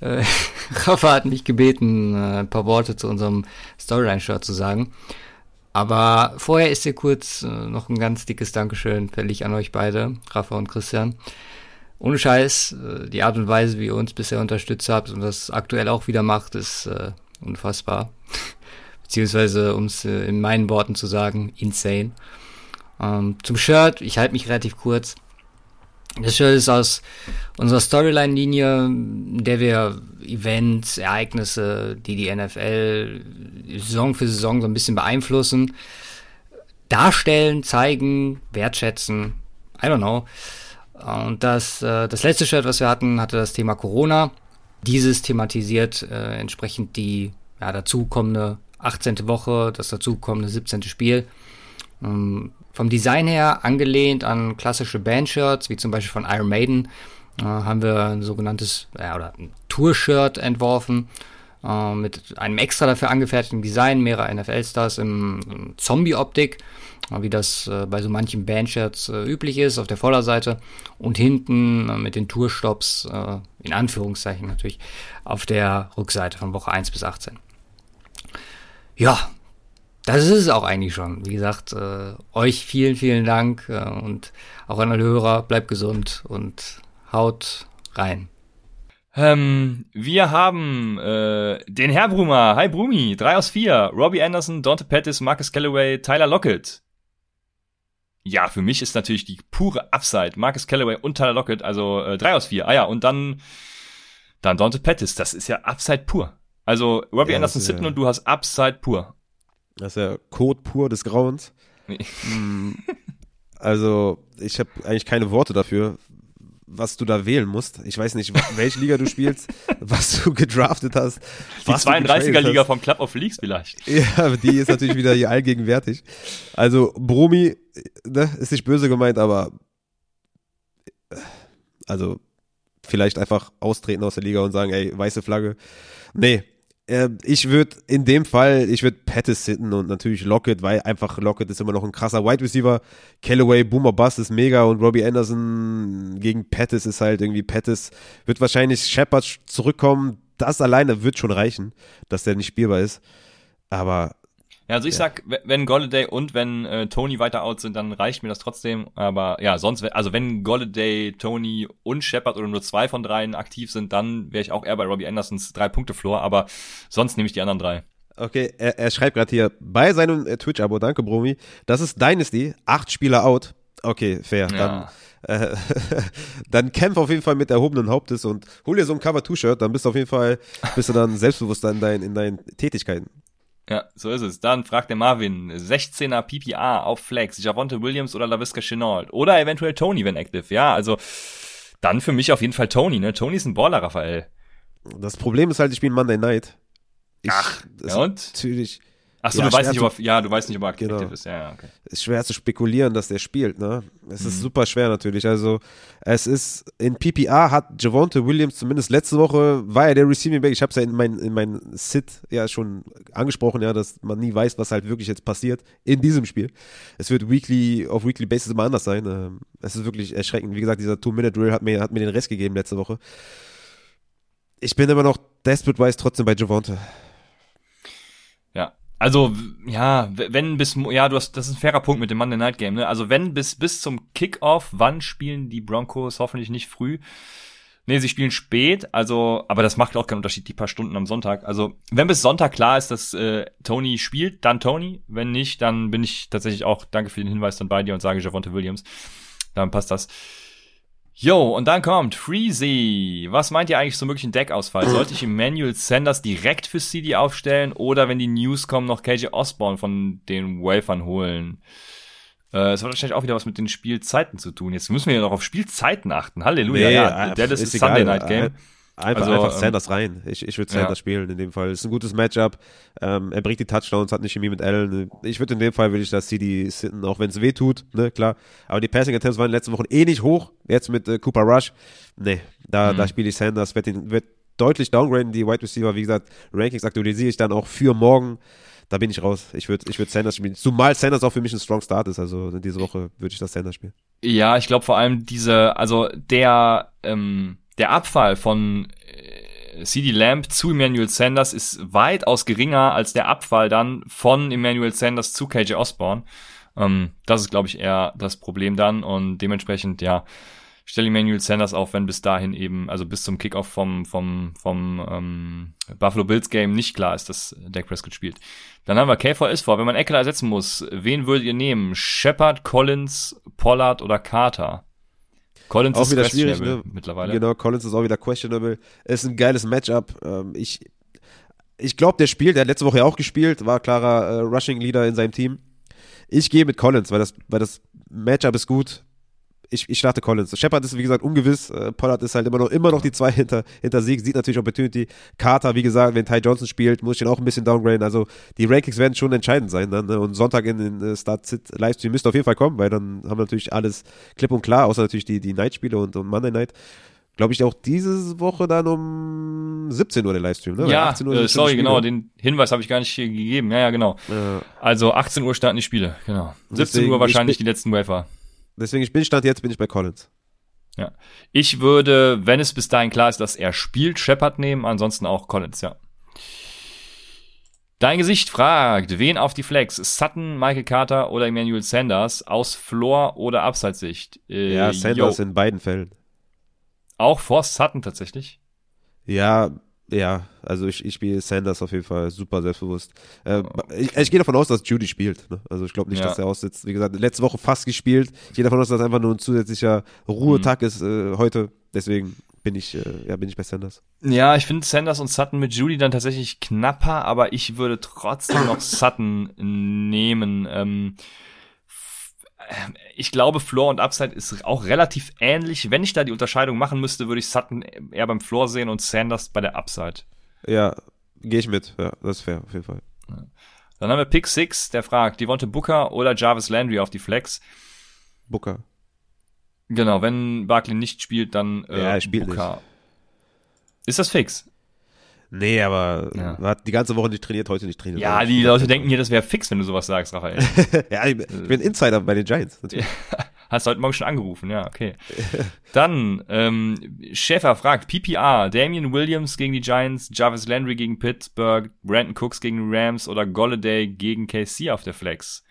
Äh, Rafa hat mich gebeten, äh, ein paar Worte zu unserem Storyline-Shirt zu sagen. Aber vorher ist hier kurz äh, noch ein ganz dickes Dankeschön fällig an euch beide, Rafa und Christian ohne Scheiß, äh, die Art und Weise, wie ihr uns bisher unterstützt habt und das aktuell auch wieder macht, ist äh, unfassbar. Beziehungsweise, um es äh, in meinen Worten zu sagen, insane. Ähm, zum Shirt, ich halte mich relativ kurz. Das Shirt ist aus unserer Storyline-Linie, in der wir Events, Ereignisse, die die NFL Saison für Saison so ein bisschen beeinflussen, darstellen, zeigen, wertschätzen. I don't know. Und das, äh, das letzte Shirt, was wir hatten, hatte das Thema Corona. Dieses thematisiert äh, entsprechend die ja, dazukommende 18. Woche, das dazukommende 17. Spiel. Ähm, vom Design her angelehnt an klassische Bandshirts, wie zum Beispiel von Iron Maiden, äh, haben wir ein sogenanntes ein Tour-Shirt entworfen äh, mit einem extra dafür angefertigten Design mehrerer NFL-Stars im, Zombie-Optik wie das äh, bei so manchen Bandshirts äh, üblich ist, auf der Vorderseite und hinten äh, mit den Tourstops, äh, in Anführungszeichen natürlich, auf der Rückseite von Woche 1 bis 18. Ja, das ist es auch eigentlich schon. Wie gesagt, äh, euch vielen, vielen Dank äh, und auch an alle Hörer, bleibt gesund und haut rein. Ähm, wir haben äh, den Herr Brumer. Hi Brumi, 3 aus 4. Robbie Anderson, Dante Pettis, Marcus Callaway, Tyler Lockett. Ja, für mich ist natürlich die pure Upside. Marcus Callaway und Tyler Lockett, also äh, 3 aus 4. Ah ja, und dann dann Dante Pettis. Das ist ja Upside pur. Also Robbie Ja, Anderson ist sitten ja- und du hast Upside pur. Das ist ja Code pur des Grauens. Mm, Also, ich habe eigentlich keine Worte dafür, was du da wählen musst. Ich weiß nicht, welche Liga du spielst, was du gedraftet hast. Die was du 32er getradet Liga hast. vom Club of Leagues vielleicht. Ja, die ist natürlich wieder hier allgegenwärtig. Also, Bromi, ne, ist nicht böse gemeint, aber äh, also vielleicht einfach austreten aus der Liga und sagen, ey, weiße Flagge. Nee, äh, ich würde in dem Fall, ich würde Pettis sitten und natürlich Lockett, weil einfach Lockett ist immer noch ein krasser Wide Receiver. Callaway, Boomer Bust ist mega und Robbie Anderson gegen Pettis ist halt irgendwie Pettis. Wird wahrscheinlich Shepard zurückkommen. Das alleine wird schon reichen, dass der nicht spielbar ist. Aber Ja, also ich sag, w- wenn Golladay und wenn äh, Tony weiter out sind, dann reicht mir das trotzdem. Aber ja, sonst, also wenn Golladay, Tony und Shepard oder nur zwei von dreien aktiv sind, dann wäre ich auch eher bei Robbie Andersons drei Punkte Floor. Aber sonst nehme ich die anderen drei. Okay, er, er schreibt gerade hier bei seinem äh, Twitch-Abo, danke Bromi, das ist Dynasty, acht Spieler out. Okay, fair. Ja. Dann, äh, dann kämpf auf jeden Fall mit erhobenen Hauptes und hol dir so ein Cover-2-Shirt, dann bist du auf jeden Fall, bist du dann selbstbewusster in, dein, in deinen Tätigkeiten. Ja, so ist es. Dann fragt der Marvin, 16er PPA auf Flex, Javonte Williams oder LaVisca Chenault oder eventuell Tony, wenn active. Ja, also dann für mich auf jeden Fall Tony, ne? Tony ist ein Baller, Raphael. Das Problem ist halt, ich spiele Monday Night. Ich, Ach, das ja ist und? Natürlich Ach so, Ja, du weißt nicht, ob er, ja, du weißt nicht, ob er aktiv Genau. ist. Ja, okay. ist schwer zu spekulieren, dass der spielt, ne? Es Mhm. ist super schwer natürlich. Also, es ist, in PPR hat Javonte Williams zumindest letzte Woche, war er der Receiving Back. Ich habe es ja in mein, in mein Sit ja schon angesprochen, ja, dass man nie weiß, was halt wirklich jetzt passiert in diesem Spiel. Es wird weekly, auf weekly Basis immer anders sein. Ähm, Es ist wirklich erschreckend. Wie gesagt, dieser Two-Minute-Drill hat mir, hat mir den Rest gegeben letzte Woche. Ich bin immer noch desperate-wise trotzdem bei Javonte. Also, ja, wenn bis, ja, du hast, das ist ein fairer Punkt mit dem Monday Night Game, ne? Also, wenn bis, bis zum Kickoff, wann spielen die Broncos? Hoffentlich nicht früh. Nee, sie spielen spät, also, aber das macht auch keinen Unterschied, die paar Stunden am Sonntag. Also, wenn bis Sonntag klar ist, dass äh, Tony spielt, dann Tony. Wenn nicht, dann bin ich tatsächlich auch, danke für den Hinweis, dann bei dir und sage Javonte Williams. Dann passt das. Yo, und dann kommt Freezy. Was meint ihr eigentlich zum möglichen Deckausfall? Sollte ich Emmanuel Sanders direkt für CD aufstellen oder wenn die News kommen, noch KJ Osborne von den Wafern holen? Äh, Es hat wahrscheinlich auch wieder was mit den Spielzeiten zu tun. Jetzt müssen wir ja noch auf Spielzeiten achten. Halleluja, Nee, ja. äh, Dallas ist ist egal. Sunday Night Game. Einfach, Also, einfach ähm, Sanders rein. Ich, ich würde Sanders ja. spielen in dem Fall. Ist ein gutes Matchup. Ähm, er bringt die Touchdowns, hat eine Chemie mit Allen. Ich würde in dem Fall will ich das CD sitten, auch wenn es weh tut, ne, klar. Aber die Passing Attempts waren in den letzten Wochen eh nicht hoch. Jetzt mit äh, Cooper Rush. Nee, da, Mhm. da spiele ich Sanders. Wird, ihn, wird deutlich downgraden, die Wide Receiver. Wie gesagt, Rankings aktualisiere ich dann auch für morgen. Da bin ich raus. Ich würde ich würd Sanders spielen. Zumal Sanders auch für mich ein Strong Start ist. Also diese Woche würde ich das Sanders spielen. Ja, ich glaube vor allem diese, also der, ähm, der Abfall von äh, CD Lamb zu Emmanuel Sanders ist weitaus geringer als der Abfall dann von Emmanuel Sanders zu KJ Osborne. Ähm, das ist, glaube ich, eher das Problem dann und dementsprechend, ja, stelle Emmanuel Sanders auf, wenn bis dahin eben, also bis zum Kickoff vom, vom, vom ähm, Buffalo Bills Game nicht klar ist, dass Dak Prescott spielt. Dann haben wir KVS vor. Wenn man Eckler ersetzen muss, wen würdet ihr nehmen? Shepard, Collins, Pollard oder Carter? Collins Auch ist wieder schwierig, ne? mittlerweile. Genau, Collins ist auch wieder questionable. Ist ein geiles Matchup. Ähm, ich ich glaube, der spielt, der hat letzte Woche ja auch gespielt, war klarer äh, Rushing-Leader in seinem Team. Ich gehe mit Collins, weil das, weil das Matchup ist gut. Ich, ich starte Collins. Shepard ist, wie gesagt, ungewiss. Äh, Pollard ist halt immer noch, immer noch die zwei hinter, hinter Sieg. Sieht natürlich Opportunity. Carter, wie gesagt, wenn Ty Johnson spielt, muss ich ihn auch ein bisschen downgraden. Also, die Rankings werden schon entscheidend sein dann. Ne? Und Sonntag in den äh, Start-Sit-Livestream müsste auf jeden Fall kommen, weil dann haben wir natürlich alles klipp und klar, außer natürlich die, die Night-Spiele und, und Monday Night. Glaube ich auch diese Woche dann um 17 Uhr der Livestream, ne? Weil ja, 18 Uhr äh, sorry, genau, den Hinweis habe ich gar nicht gegeben. Ja, ja, genau. Äh, Also 18 Uhr starten die Spiele, genau. 17 Deswegen, Uhr ich wahrscheinlich die letzten Wafer. Deswegen, ich bin Stand jetzt, bin ich bei Collins. Ja. Ich würde, wenn es bis dahin klar ist, dass er spielt, Shepard nehmen, ansonsten auch Collins, ja. Dein Gesicht fragt, wen auf die Flex? Sutton, Michael Carter oder Emmanuel Sanders aus Floor- oder Abseitssicht? Äh, Ja, Sanders yo. in beiden Fällen. Auch vor Sutton tatsächlich. Ja, ja, also ich, ich spiele Sanders auf jeden Fall super selbstbewusst. Äh, ich, ich gehe davon aus, dass Judy spielt. Ne? Also ich glaube nicht, Ja. dass er aussitzt. Wie gesagt, letzte Woche fast gespielt. Ich gehe davon aus, dass das einfach nur ein zusätzlicher Ruhetag Mhm. ist äh, heute. Deswegen bin ich, äh, ja, bin ich bei Sanders. Ja, ich finde Sanders und Sutton mit Judy dann tatsächlich knapper, aber ich würde trotzdem noch Sutton nehmen. Ähm, ich glaube, Floor und Upside ist auch relativ ähnlich. Wenn ich da die Unterscheidung machen müsste, würde ich Sutton eher beim Floor sehen und Sanders bei der Upside. Ja, gehe ich mit. Ja, das ist fair, auf jeden Fall. Ja. Dann haben wir Pick 6, der fragt, die Devonte Booker oder Jarvis Landry auf die Flex? Booker. Genau, wenn Barkley nicht spielt, dann äh, ja, er spielt Booker. Nicht. Ist das fix? Nee, aber ja. hat die ganze Woche nicht trainiert, heute nicht trainiert. Ja, die Leute denken hier, das wäre fix, wenn du sowas sagst, Raphael. ja, ich, ich, bin Insider bei den Giants. Natürlich. Hast du heute Morgen schon angerufen, ja, okay. Dann, ähm, Schäfer fragt, PPR, Damian Williams gegen die Giants, Jarvis Landry gegen Pittsburgh, Brandon Cooks gegen die Rams oder Golladay gegen KC auf der Flex?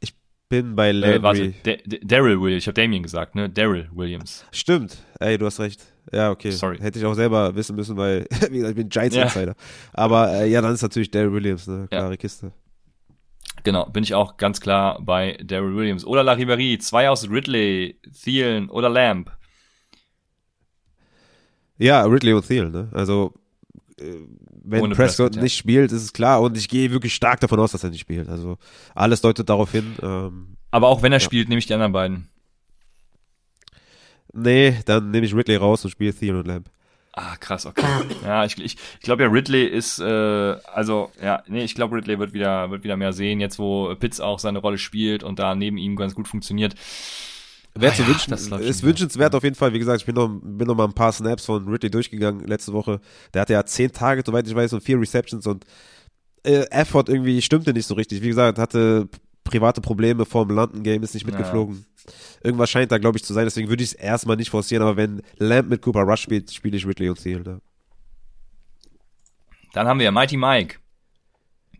Ich bin bei Landry. Äh, warte, Daryl Williams, ich habe Damian gesagt, ne? Daryl Williams. Stimmt, ey, du hast recht. Ja, okay. Sorry. Hätte ich auch selber wissen müssen, weil, wie gesagt, ich bin Giants-Insider. Ja. Aber äh, ja, dann ist natürlich Daryl Williams, ne? Klare ja. Kiste. Genau, bin ich auch ganz klar bei Daryl Williams. Oder La Ribéry, zwei aus Ridley, Thielen oder Lamb. Ja, Ridley und Thielen, ne? Also, äh, wenn Prescott, Prescott nicht spielt, ist es klar. Und ich gehe wirklich stark davon aus, dass er nicht spielt. Also, alles deutet darauf hin. Ähm, Aber auch wenn er ja. spielt, nehme ich die anderen beiden. Nee, dann nehme ich Ridley raus und spiele Theon und Lamb. Ah, krass, okay. Ja, ich, ich, ich glaube ja, Ridley ist, äh, also, ja, nee, ich glaube, Ridley wird wieder, wird wieder mehr sehen, jetzt wo Pitts auch seine Rolle spielt und da neben ihm ganz gut funktioniert. Wäre ah, zu ja, wünschen, ist wünschenswert auf jeden Fall. Wie gesagt, ich bin noch, bin noch mal ein paar Snaps von Ridley durchgegangen letzte Woche. Der hatte ja zehn Tage, soweit ich weiß, und vier Receptions und äh, Effort irgendwie stimmte nicht so richtig. Wie gesagt, hatte private Probleme vor dem London Game, ist nicht mitgeflogen. Ja. Irgendwas scheint da, glaube ich, zu sein, deswegen würde ich es erstmal nicht forcieren, aber wenn Lamp mit Cooper Rush spielt, spiele ich Ridley und Thiel. Ne? Dann haben wir Mighty Mike.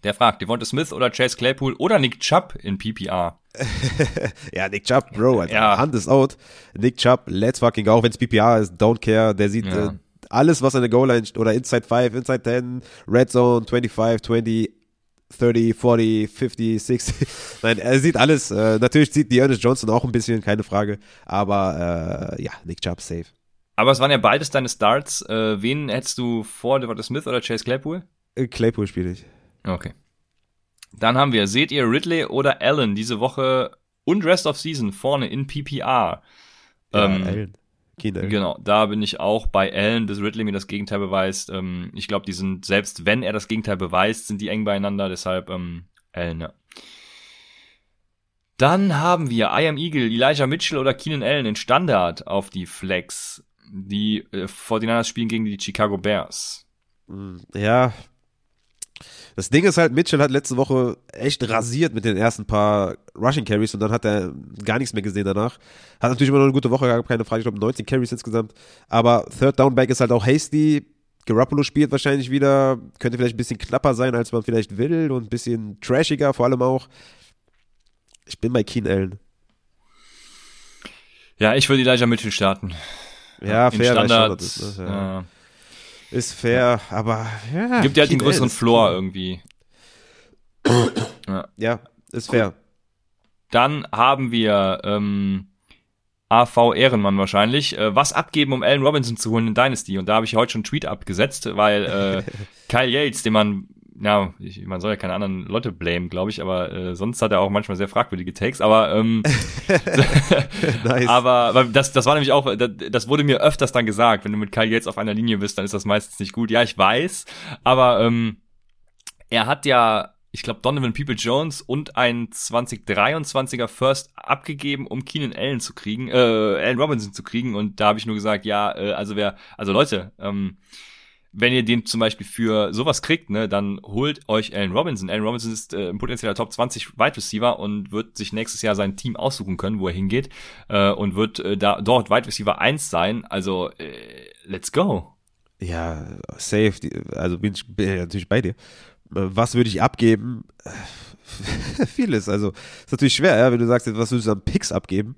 Der fragt, Devonta Smith oder Chase Claypool oder Nick Chubb in PPR? ja, Nick Chubb, Bro, Alter. Ja. Hand ist out. Nick Chubb, let's fucking go. Auch wenn es PPR ist, don't care. Der sieht ja. äh, alles, was an der Goal-Line oder Inside 5, Inside 10, Red Zone, 25, 20, 30, 40, 50, 60. Nein, er sieht alles. Äh, natürlich sieht die Ernest Johnson auch ein bisschen, keine Frage. Aber äh, ja, Nick Chubb safe. Aber es waren ja beides deine Starts. Äh, wen hättest du vor Devonta Smith oder Chase Claypool? Äh, Claypool spiele ich. Okay. Dann haben wir, seht ihr Ridley oder Allen diese Woche und Rest of Season vorne in PPR? Ja, ähm, Allen. Keenan. Genau, da bin ich auch bei Allen, bis Ridley mir das Gegenteil beweist. Ähm, ich glaube, die sind, selbst wenn er das Gegenteil beweist, sind die eng beieinander, deshalb ähm, Allen, ja. Dann haben wir I Am Eagle, Elijah Mitchell oder Keenan Allen in Standard auf die Flex. Die äh, 49ers spielen gegen die Chicago Bears. Ja, das Ding ist halt, Mitchell hat letzte Woche echt rasiert mit den ersten paar Rushing Carries und dann hat er gar nichts mehr gesehen danach. Hat natürlich immer noch eine gute Woche gehabt, keine Frage. Ich glaube 19 Carries insgesamt. Aber Third Down Back ist halt auch hasty. Garoppolo spielt wahrscheinlich wieder, könnte vielleicht ein bisschen knapper sein, als man vielleicht will und ein bisschen trashiger vor allem auch. Ich bin bei Keen Allen. Ja, ich würde Elijah Mitchell starten. Ja, fair. Standard, ist, ne? ja. Ja. Ist fair, ja. aber ja. Gibt ja halt den größeren Floor irgendwie. ja. ja, ist fair. Dann haben wir ähm, AV Ehrenmann wahrscheinlich. Äh, was abgeben, um Allen Robinson zu holen in Dynasty? Und da habe ich heute schon einen Tweet abgesetzt, weil äh, Kyle Yates, den man ja, ich, man soll ja keine anderen Leute blamen, glaube ich, aber äh, sonst hat er auch manchmal sehr fragwürdige Takes, aber ähm, nice. aber das, das war nämlich auch, das, das wurde mir öfters dann gesagt, wenn du mit Kyle Yates auf einer Linie bist, dann ist das meistens nicht gut. Ja, ich weiß, aber ähm, er hat ja, ich glaube, Donovan People Jones und ein 2023er First abgegeben, um Keenan Allen zu kriegen, äh, Allen Robinson zu kriegen und da habe ich nur gesagt, ja, äh, also wer, also Leute, ähm, wenn ihr den zum Beispiel für sowas kriegt, ne, dann holt euch Allen Robinson. Allen Robinson ist äh, ein potenzieller Top 20 Wide Receiver und wird sich nächstes Jahr sein Team aussuchen können, wo er hingeht äh, und wird äh, da dort Wide Receiver 1 sein. Also äh, let's go. Ja, safe. Also bin ich bin natürlich bei dir. Was würde ich abgeben? Vieles. Also ist natürlich schwer, ja, wenn du sagst, was würdest du an Picks abgeben?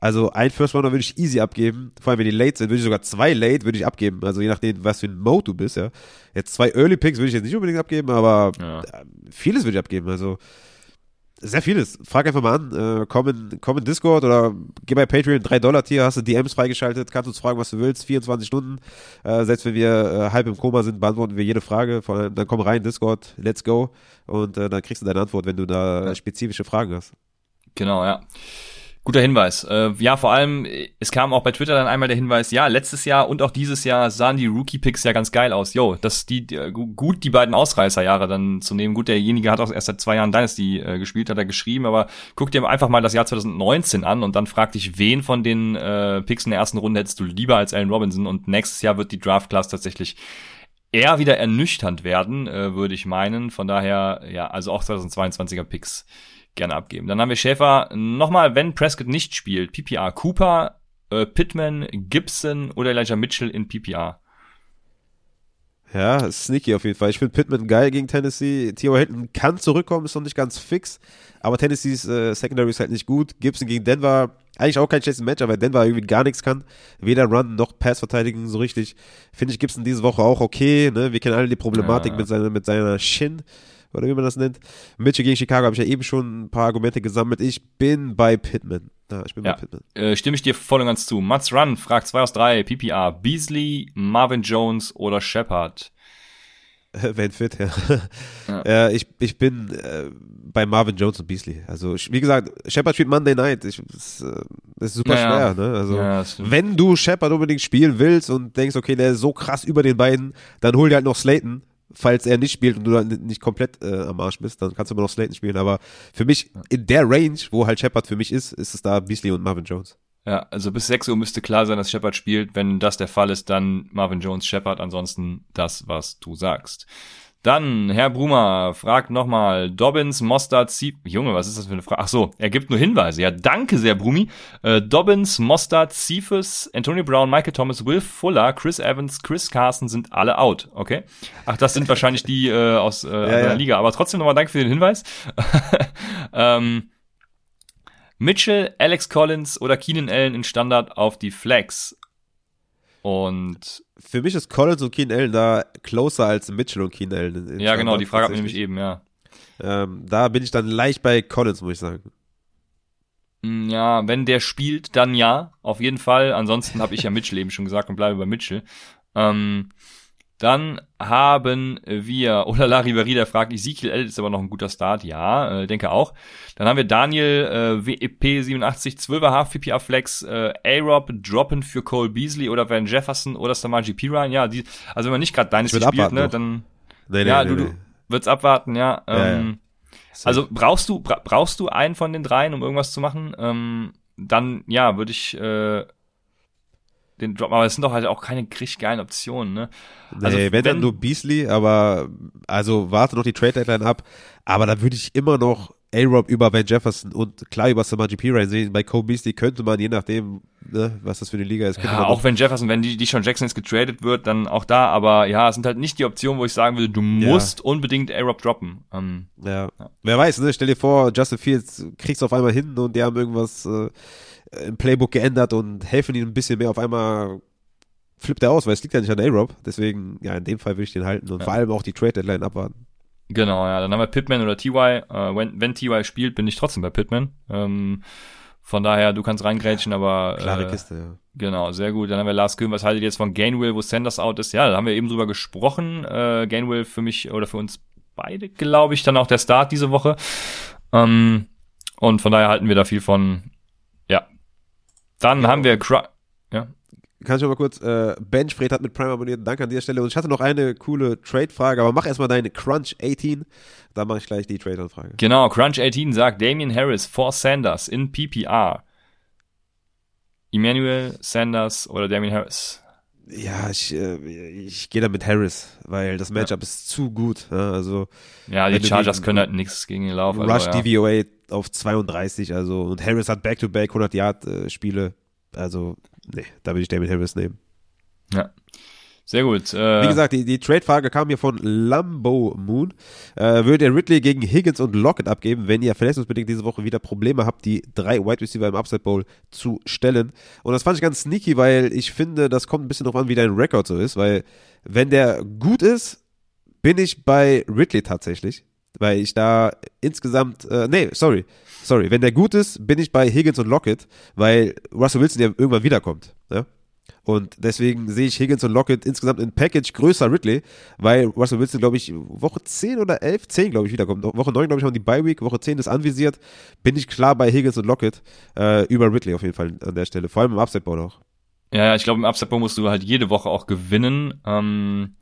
Also ein First Rounder würde ich easy abgeben. Vor allem, wenn die late sind, würde ich sogar zwei late würde ich abgeben. Also je nachdem, was für ein Mode du bist, ja. Jetzt zwei Early Picks würde ich jetzt nicht unbedingt abgeben, aber ja. vieles würde ich abgeben. Also Sehr vieles. Frag einfach mal an. Äh, komm, in, komm in Discord oder geh bei Patreon 3 Dollar Tier, hast du DMs freigeschaltet, kannst uns fragen, was du willst. 24 Stunden. Äh, selbst wenn wir äh, halb im Koma sind, beantworten wir jede Frage. Von, dann komm rein, Discord, let's go. Und äh, dann kriegst du deine Antwort, wenn du da spezifische Fragen hast. Genau, ja. Guter Hinweis. Äh, ja, vor allem, es kam auch bei Twitter dann einmal der Hinweis, ja, letztes Jahr und auch dieses Jahr sahen die Rookie-Picks ja ganz geil aus. Jo, dass die, die gut die beiden Ausreißerjahre dann zu nehmen. Gut, derjenige hat auch erst seit zwei Jahren Dynasty äh, gespielt, hat er geschrieben, aber guck dir einfach mal das Jahr 2019 an und dann frag dich, wen von den äh, Picks in der ersten Runde hättest du lieber als Allen Robinson und nächstes Jahr wird die Draft-Class tatsächlich eher wieder ernüchternd werden, äh, würde ich meinen. Von daher, ja, also auch 2022er Picks gerne abgeben. Dann haben wir Schäfer nochmal, wenn Prescott nicht spielt, PPR Cooper, äh, Pittman, Gibson oder Elijah Mitchell in PPR. Ja, sneaky auf jeden Fall. Ich finde Pittman geil gegen Tennessee. Theo Hilton kann zurückkommen, ist noch nicht ganz fix. Aber Tennessees äh, Secondary ist halt nicht gut. Gibson gegen Denver, eigentlich auch kein schlechtes Match, weil Denver irgendwie gar nichts kann. Weder Run noch Pass verteidigen so richtig. Finde ich Gibson diese Woche auch okay. Ne? Wir kennen alle die Problematik ja. mit, seiner, mit seiner Shin oder wie man das nennt. Mitchell gegen Chicago habe ich ja eben schon ein paar Argumente gesammelt. Ich bin bei Pittman. Ja, ich bin ja. bei Pittman. Äh, stimme ich dir voll und ganz zu. Mats Run fragt 2 aus 3, PPR, Beasley, Marvin Jones oder Shepard? Wenn fit, ja. ja. Äh, ich, ich bin äh, bei Marvin Jones und Beasley. Also, wie gesagt, Shepard spielt Monday Night. Ich, das, äh, das ist super ja, schwer. Ne? Also, ja, wenn du Shepard unbedingt spielen willst und denkst, okay, der ist so krass über den beiden, dann hol dir halt noch Slayton falls er nicht spielt und du dann nicht komplett äh, am Arsch bist, dann kannst du immer noch Slayton spielen. Aber für mich, in der Range, wo halt Shepard für mich ist, ist es da Beasley und Marvin Jones. Ja, also bis 6 Uhr müsste klar sein, dass Shepard spielt. Wenn das der Fall ist, dann Marvin Jones, Shepard. Ansonsten das, was du sagst. Dann, Herr Brumer fragt nochmal, Dobbins, Mostard, Zief, Junge, was ist das für eine Frage? Ach so, er gibt nur Hinweise. Ja, danke sehr, Brumi. Äh, Dobbins, Mostard, Cephas, Antonio Brown, Michael Thomas, Will Fuller, Chris Evans, Chris Carson sind alle out, okay? Ach, das sind wahrscheinlich die äh, aus äh, ja, der ja. Liga. Aber trotzdem nochmal danke für den Hinweis. ähm, Mitchell, Alex Collins oder Keenan Allen in Standard auf die Flex. Und für mich ist Collins und Keen Allen da closer als Mitchell und Keen Allen. Ja, genau, die Frage hat nämlich eben, ja. Ähm, da bin ich dann leicht bei Collins, muss ich sagen. Mm, ja, wenn der spielt, dann ja, auf jeden Fall. Ansonsten habe ich ja Mitchell eben schon gesagt und bleibe bei Mitchell. Ähm, dann haben wir, oder La Ribery, der fragt, Ezekiel Elliott ist aber noch ein guter Start. Ja, äh, denke auch. Dann haben wir Daniel, äh, WEP87, 12er Half PPA Flex, äh, A-Rob droppen für Cole Beasley oder Van Jefferson oder Samaji Piran. Ja, die, also wenn man nicht gerade Dynasty spielt, ne, dann, nee, nee, ja, nee, du, du würdest abwarten, ja. Ähm, ja, ja. Also brauchst du, bra brauchst du einen von den dreien, um irgendwas zu machen? Ähm, dann, ja, würde ich, äh, den Drop, aber es sind doch halt auch keine richtig geilen Optionen, ne? Also nee, wenn, wenn dann nur Beasley, aber also warte noch die Trade Deadline ab, aber da würde ich immer noch A-Rob über Van Jefferson und klar über Samaji Piran sehen. Bei Cole Beasley könnte man, je nachdem, ne, was das für eine Liga ist, ja, auch wenn Jefferson, wenn die, die schon Jackson jetzt getradet wird, dann auch da, aber ja, es sind halt nicht die Optionen, wo ich sagen würde, du musst ja. unbedingt A-Rob droppen. Ähm, ja. ja. Wer weiß, ne? Stell dir vor, Justin Fields kriegst auf einmal hin und die haben irgendwas äh, im Playbook geändert und helfen ihnen ein bisschen mehr. Auf einmal flippt er aus, weil es liegt ja nicht an A-Rob. Deswegen, ja, in dem Fall würde ich den halten und ja. vor allem auch die Trade-Deadline abwarten. Genau, ja. Dann haben wir Pittman oder TY. Äh, wenn, wenn TY spielt, bin ich trotzdem bei Pittman. Ähm, von daher, du kannst reingrätschen, aber. Klare äh, Kiste, ja. Genau, sehr gut. Dann haben wir Lars Köhn. Was haltet ihr jetzt von Gainwell, wo Sanders out ist? Ja, da haben wir eben drüber gesprochen. Äh, Gainwell für mich oder für uns beide, glaube ich, dann auch der Start diese Woche. Ähm, und von daher halten wir da viel von. Dann ja. haben wir Cru ja. Kann ich mal kurz, äh, Benchfred hat mit Prime abonniert, danke an dieser Stelle. Und ich hatte noch eine coole Trade-Frage, aber mach erstmal deine Crunch 18, dann mache ich gleich die Trade-Anfrage. Genau, Crunch 18 sagt Damian Harris for Sanders in PPR. Emmanuel, Sanders oder Damian Harris? Ja, ich, äh, ich gehe da mit Harris, weil das Matchup ja. ist zu gut. Ja, also, ja die Chargers können halt nichts gegen den Lauf. Rush also, ja. DVOA auf 32, also und Harris hat Back-to-Back 100 Yard äh, Spiele, also nee, da würde ich David Harris nehmen. Ja. Sehr gut. Äh, Wie gesagt, die, die Trade-Frage kam hier von Lambo Moon. Äh, würdet ihr Ridley gegen Higgins und Lockett abgeben, wenn ihr verletzungsbedingt diese Woche wieder Probleme habt, die drei Wide Receiver im Upside Bowl zu stellen? Und das fand ich ganz sneaky, weil ich finde, das kommt ein bisschen drauf an, wie dein Rekord so ist, weil wenn der gut ist, bin ich bei Ridley tatsächlich. Weil ich da insgesamt, äh, nee, sorry, sorry, wenn der gut ist, bin ich bei Higgins und Lockett, weil Russell Wilson ja irgendwann wiederkommt. Ja? Und deswegen sehe ich Higgins und Lockett insgesamt in Package größer Ridley, weil Russell Wilson, glaube ich, Woche 10 oder 11, 10, glaube ich, wiederkommt. Woche 9, glaube ich, haben die Bye Week, Woche 10 ist anvisiert. Bin ich klar bei Higgins und Lockett äh, über Ridley auf jeden Fall an der Stelle. Vor allem im Upside-Board auch. Ja, ja, ich glaube, im Upside-Board musst du halt jede Woche auch gewinnen. Ähm,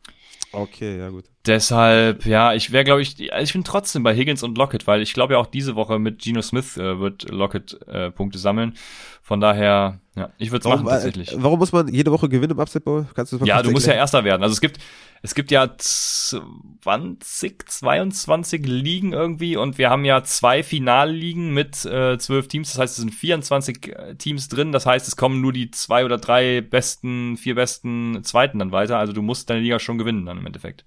Okay, ja gut. Deshalb, ja, ich wäre, glaube ich, also ich bin trotzdem bei Higgins und Lockett, weil ich glaube ja auch diese Woche mit Geno Smith äh, wird Lockett äh, Punkte sammeln. Von daher, ja, ich würde es machen tatsächlich. Äh, warum muss man jede Woche gewinnen im Upset Bowl? Kannst du das mal Ja, du musst ja Erster werden. Also es gibt, es gibt ja 20, 22 Ligen irgendwie und wir haben ja zwei Finalligen mit äh, 12 Teams. Das heißt, es sind 24 äh, Teams drin. Das heißt, es kommen nur die zwei oder drei besten, vier besten Zweiten dann weiter. Also du musst deine Liga schon gewinnen dann im Endeffekt.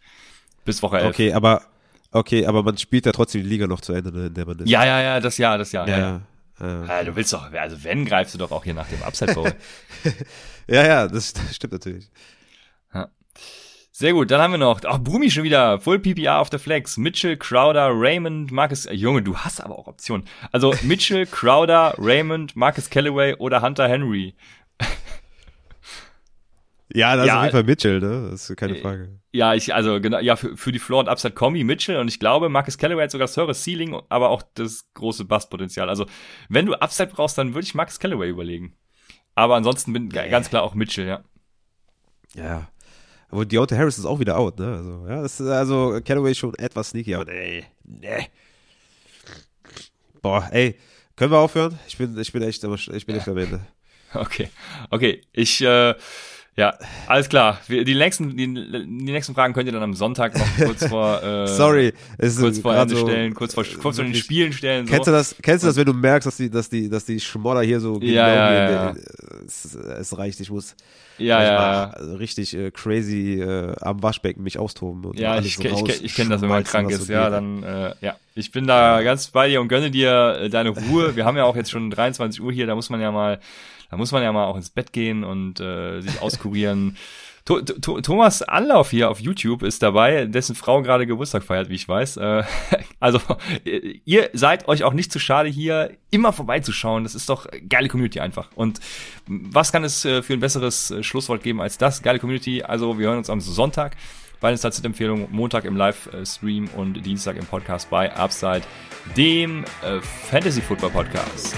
Bis Woche 11. Okay, aber Okay, aber man spielt ja trotzdem die Liga noch zu Ende, ne, in der man ist. Ja, ja, ja, das Jahr, das Jahr. Ja, ja. ja. Ja. Ah, du willst doch, also wenn, greifst du doch auch hier nach dem Upside Bowl. ja, ja, das, das stimmt natürlich. Ja. Sehr gut, dann haben wir noch, ach, Brumi schon wieder, Full PPR auf der Flex, Mitchell, Crowder, Raymond, Marcus, äh, Junge, du hast aber auch Optionen. Also Mitchell, Crowder, Raymond, Marcus Callaway oder Hunter Henry. Ja, das ja, ist auf jeden Fall Mitchell, ne? Das ist keine äh, Frage. Ja, ich, also genau, ja, für, für die Floor und Upside Kombi Mitchell und ich glaube, Marcus Callaway hat sogar das höhere Ceiling, aber auch das große Bustpotenzial. Also, wenn du Upside brauchst, dann würde ich Marcus Callaway überlegen. Aber ansonsten bin ja, ganz klar auch Mitchell, ja. Ja. Aber Deontay Harris ist auch wieder out, ne? Also, ja, das ist also Callaway schon etwas sneaky, aber nee, nee. Boah, ey, können wir aufhören? Ich bin, ich bin echt, ich bin echt am Ende. Okay, okay, ich, äh, ja, alles klar. Wir, die, nächsten, die, die nächsten Fragen könnt ihr dann am Sonntag noch kurz vor, äh, Sorry, es kurz vor Ende so, stellen, kurz vor, kurz vor den Spielen stellen. So. Kennst du das, kennst du das, wenn du merkst, dass die, dass die, dass die Schmodder hier so ja, ja, ja, ja. Es, es, reicht, ich muss ja, ja, richtig äh, crazy äh, am Waschbecken mich austoben. Und ja, ich, so ich, ich, ich kenne das, wenn man krank ist. So ja, dann, äh, ja. Ich bin da ganz bei dir und gönne dir äh, deine Ruhe. Wir haben ja auch jetzt schon 23 Uhr hier, da muss man ja mal da muss man ja mal auch ins Bett gehen und äh, sich auskurieren. Thomas Anlauf hier auf YouTube ist dabei, dessen Frau gerade Geburtstag feiert, wie ich weiß. Äh, also ihr seid euch auch nicht zu schade, hier immer vorbeizuschauen. Das ist doch geile Community einfach. Und was kann es äh, für ein besseres äh, Schlusswort geben als das? Geile Community. Also wir hören uns am Sonntag bei den Statistik-Empfehlungen, Montag im Live-Stream und Dienstag im Podcast bei Upside, dem Fantasy Football Podcast.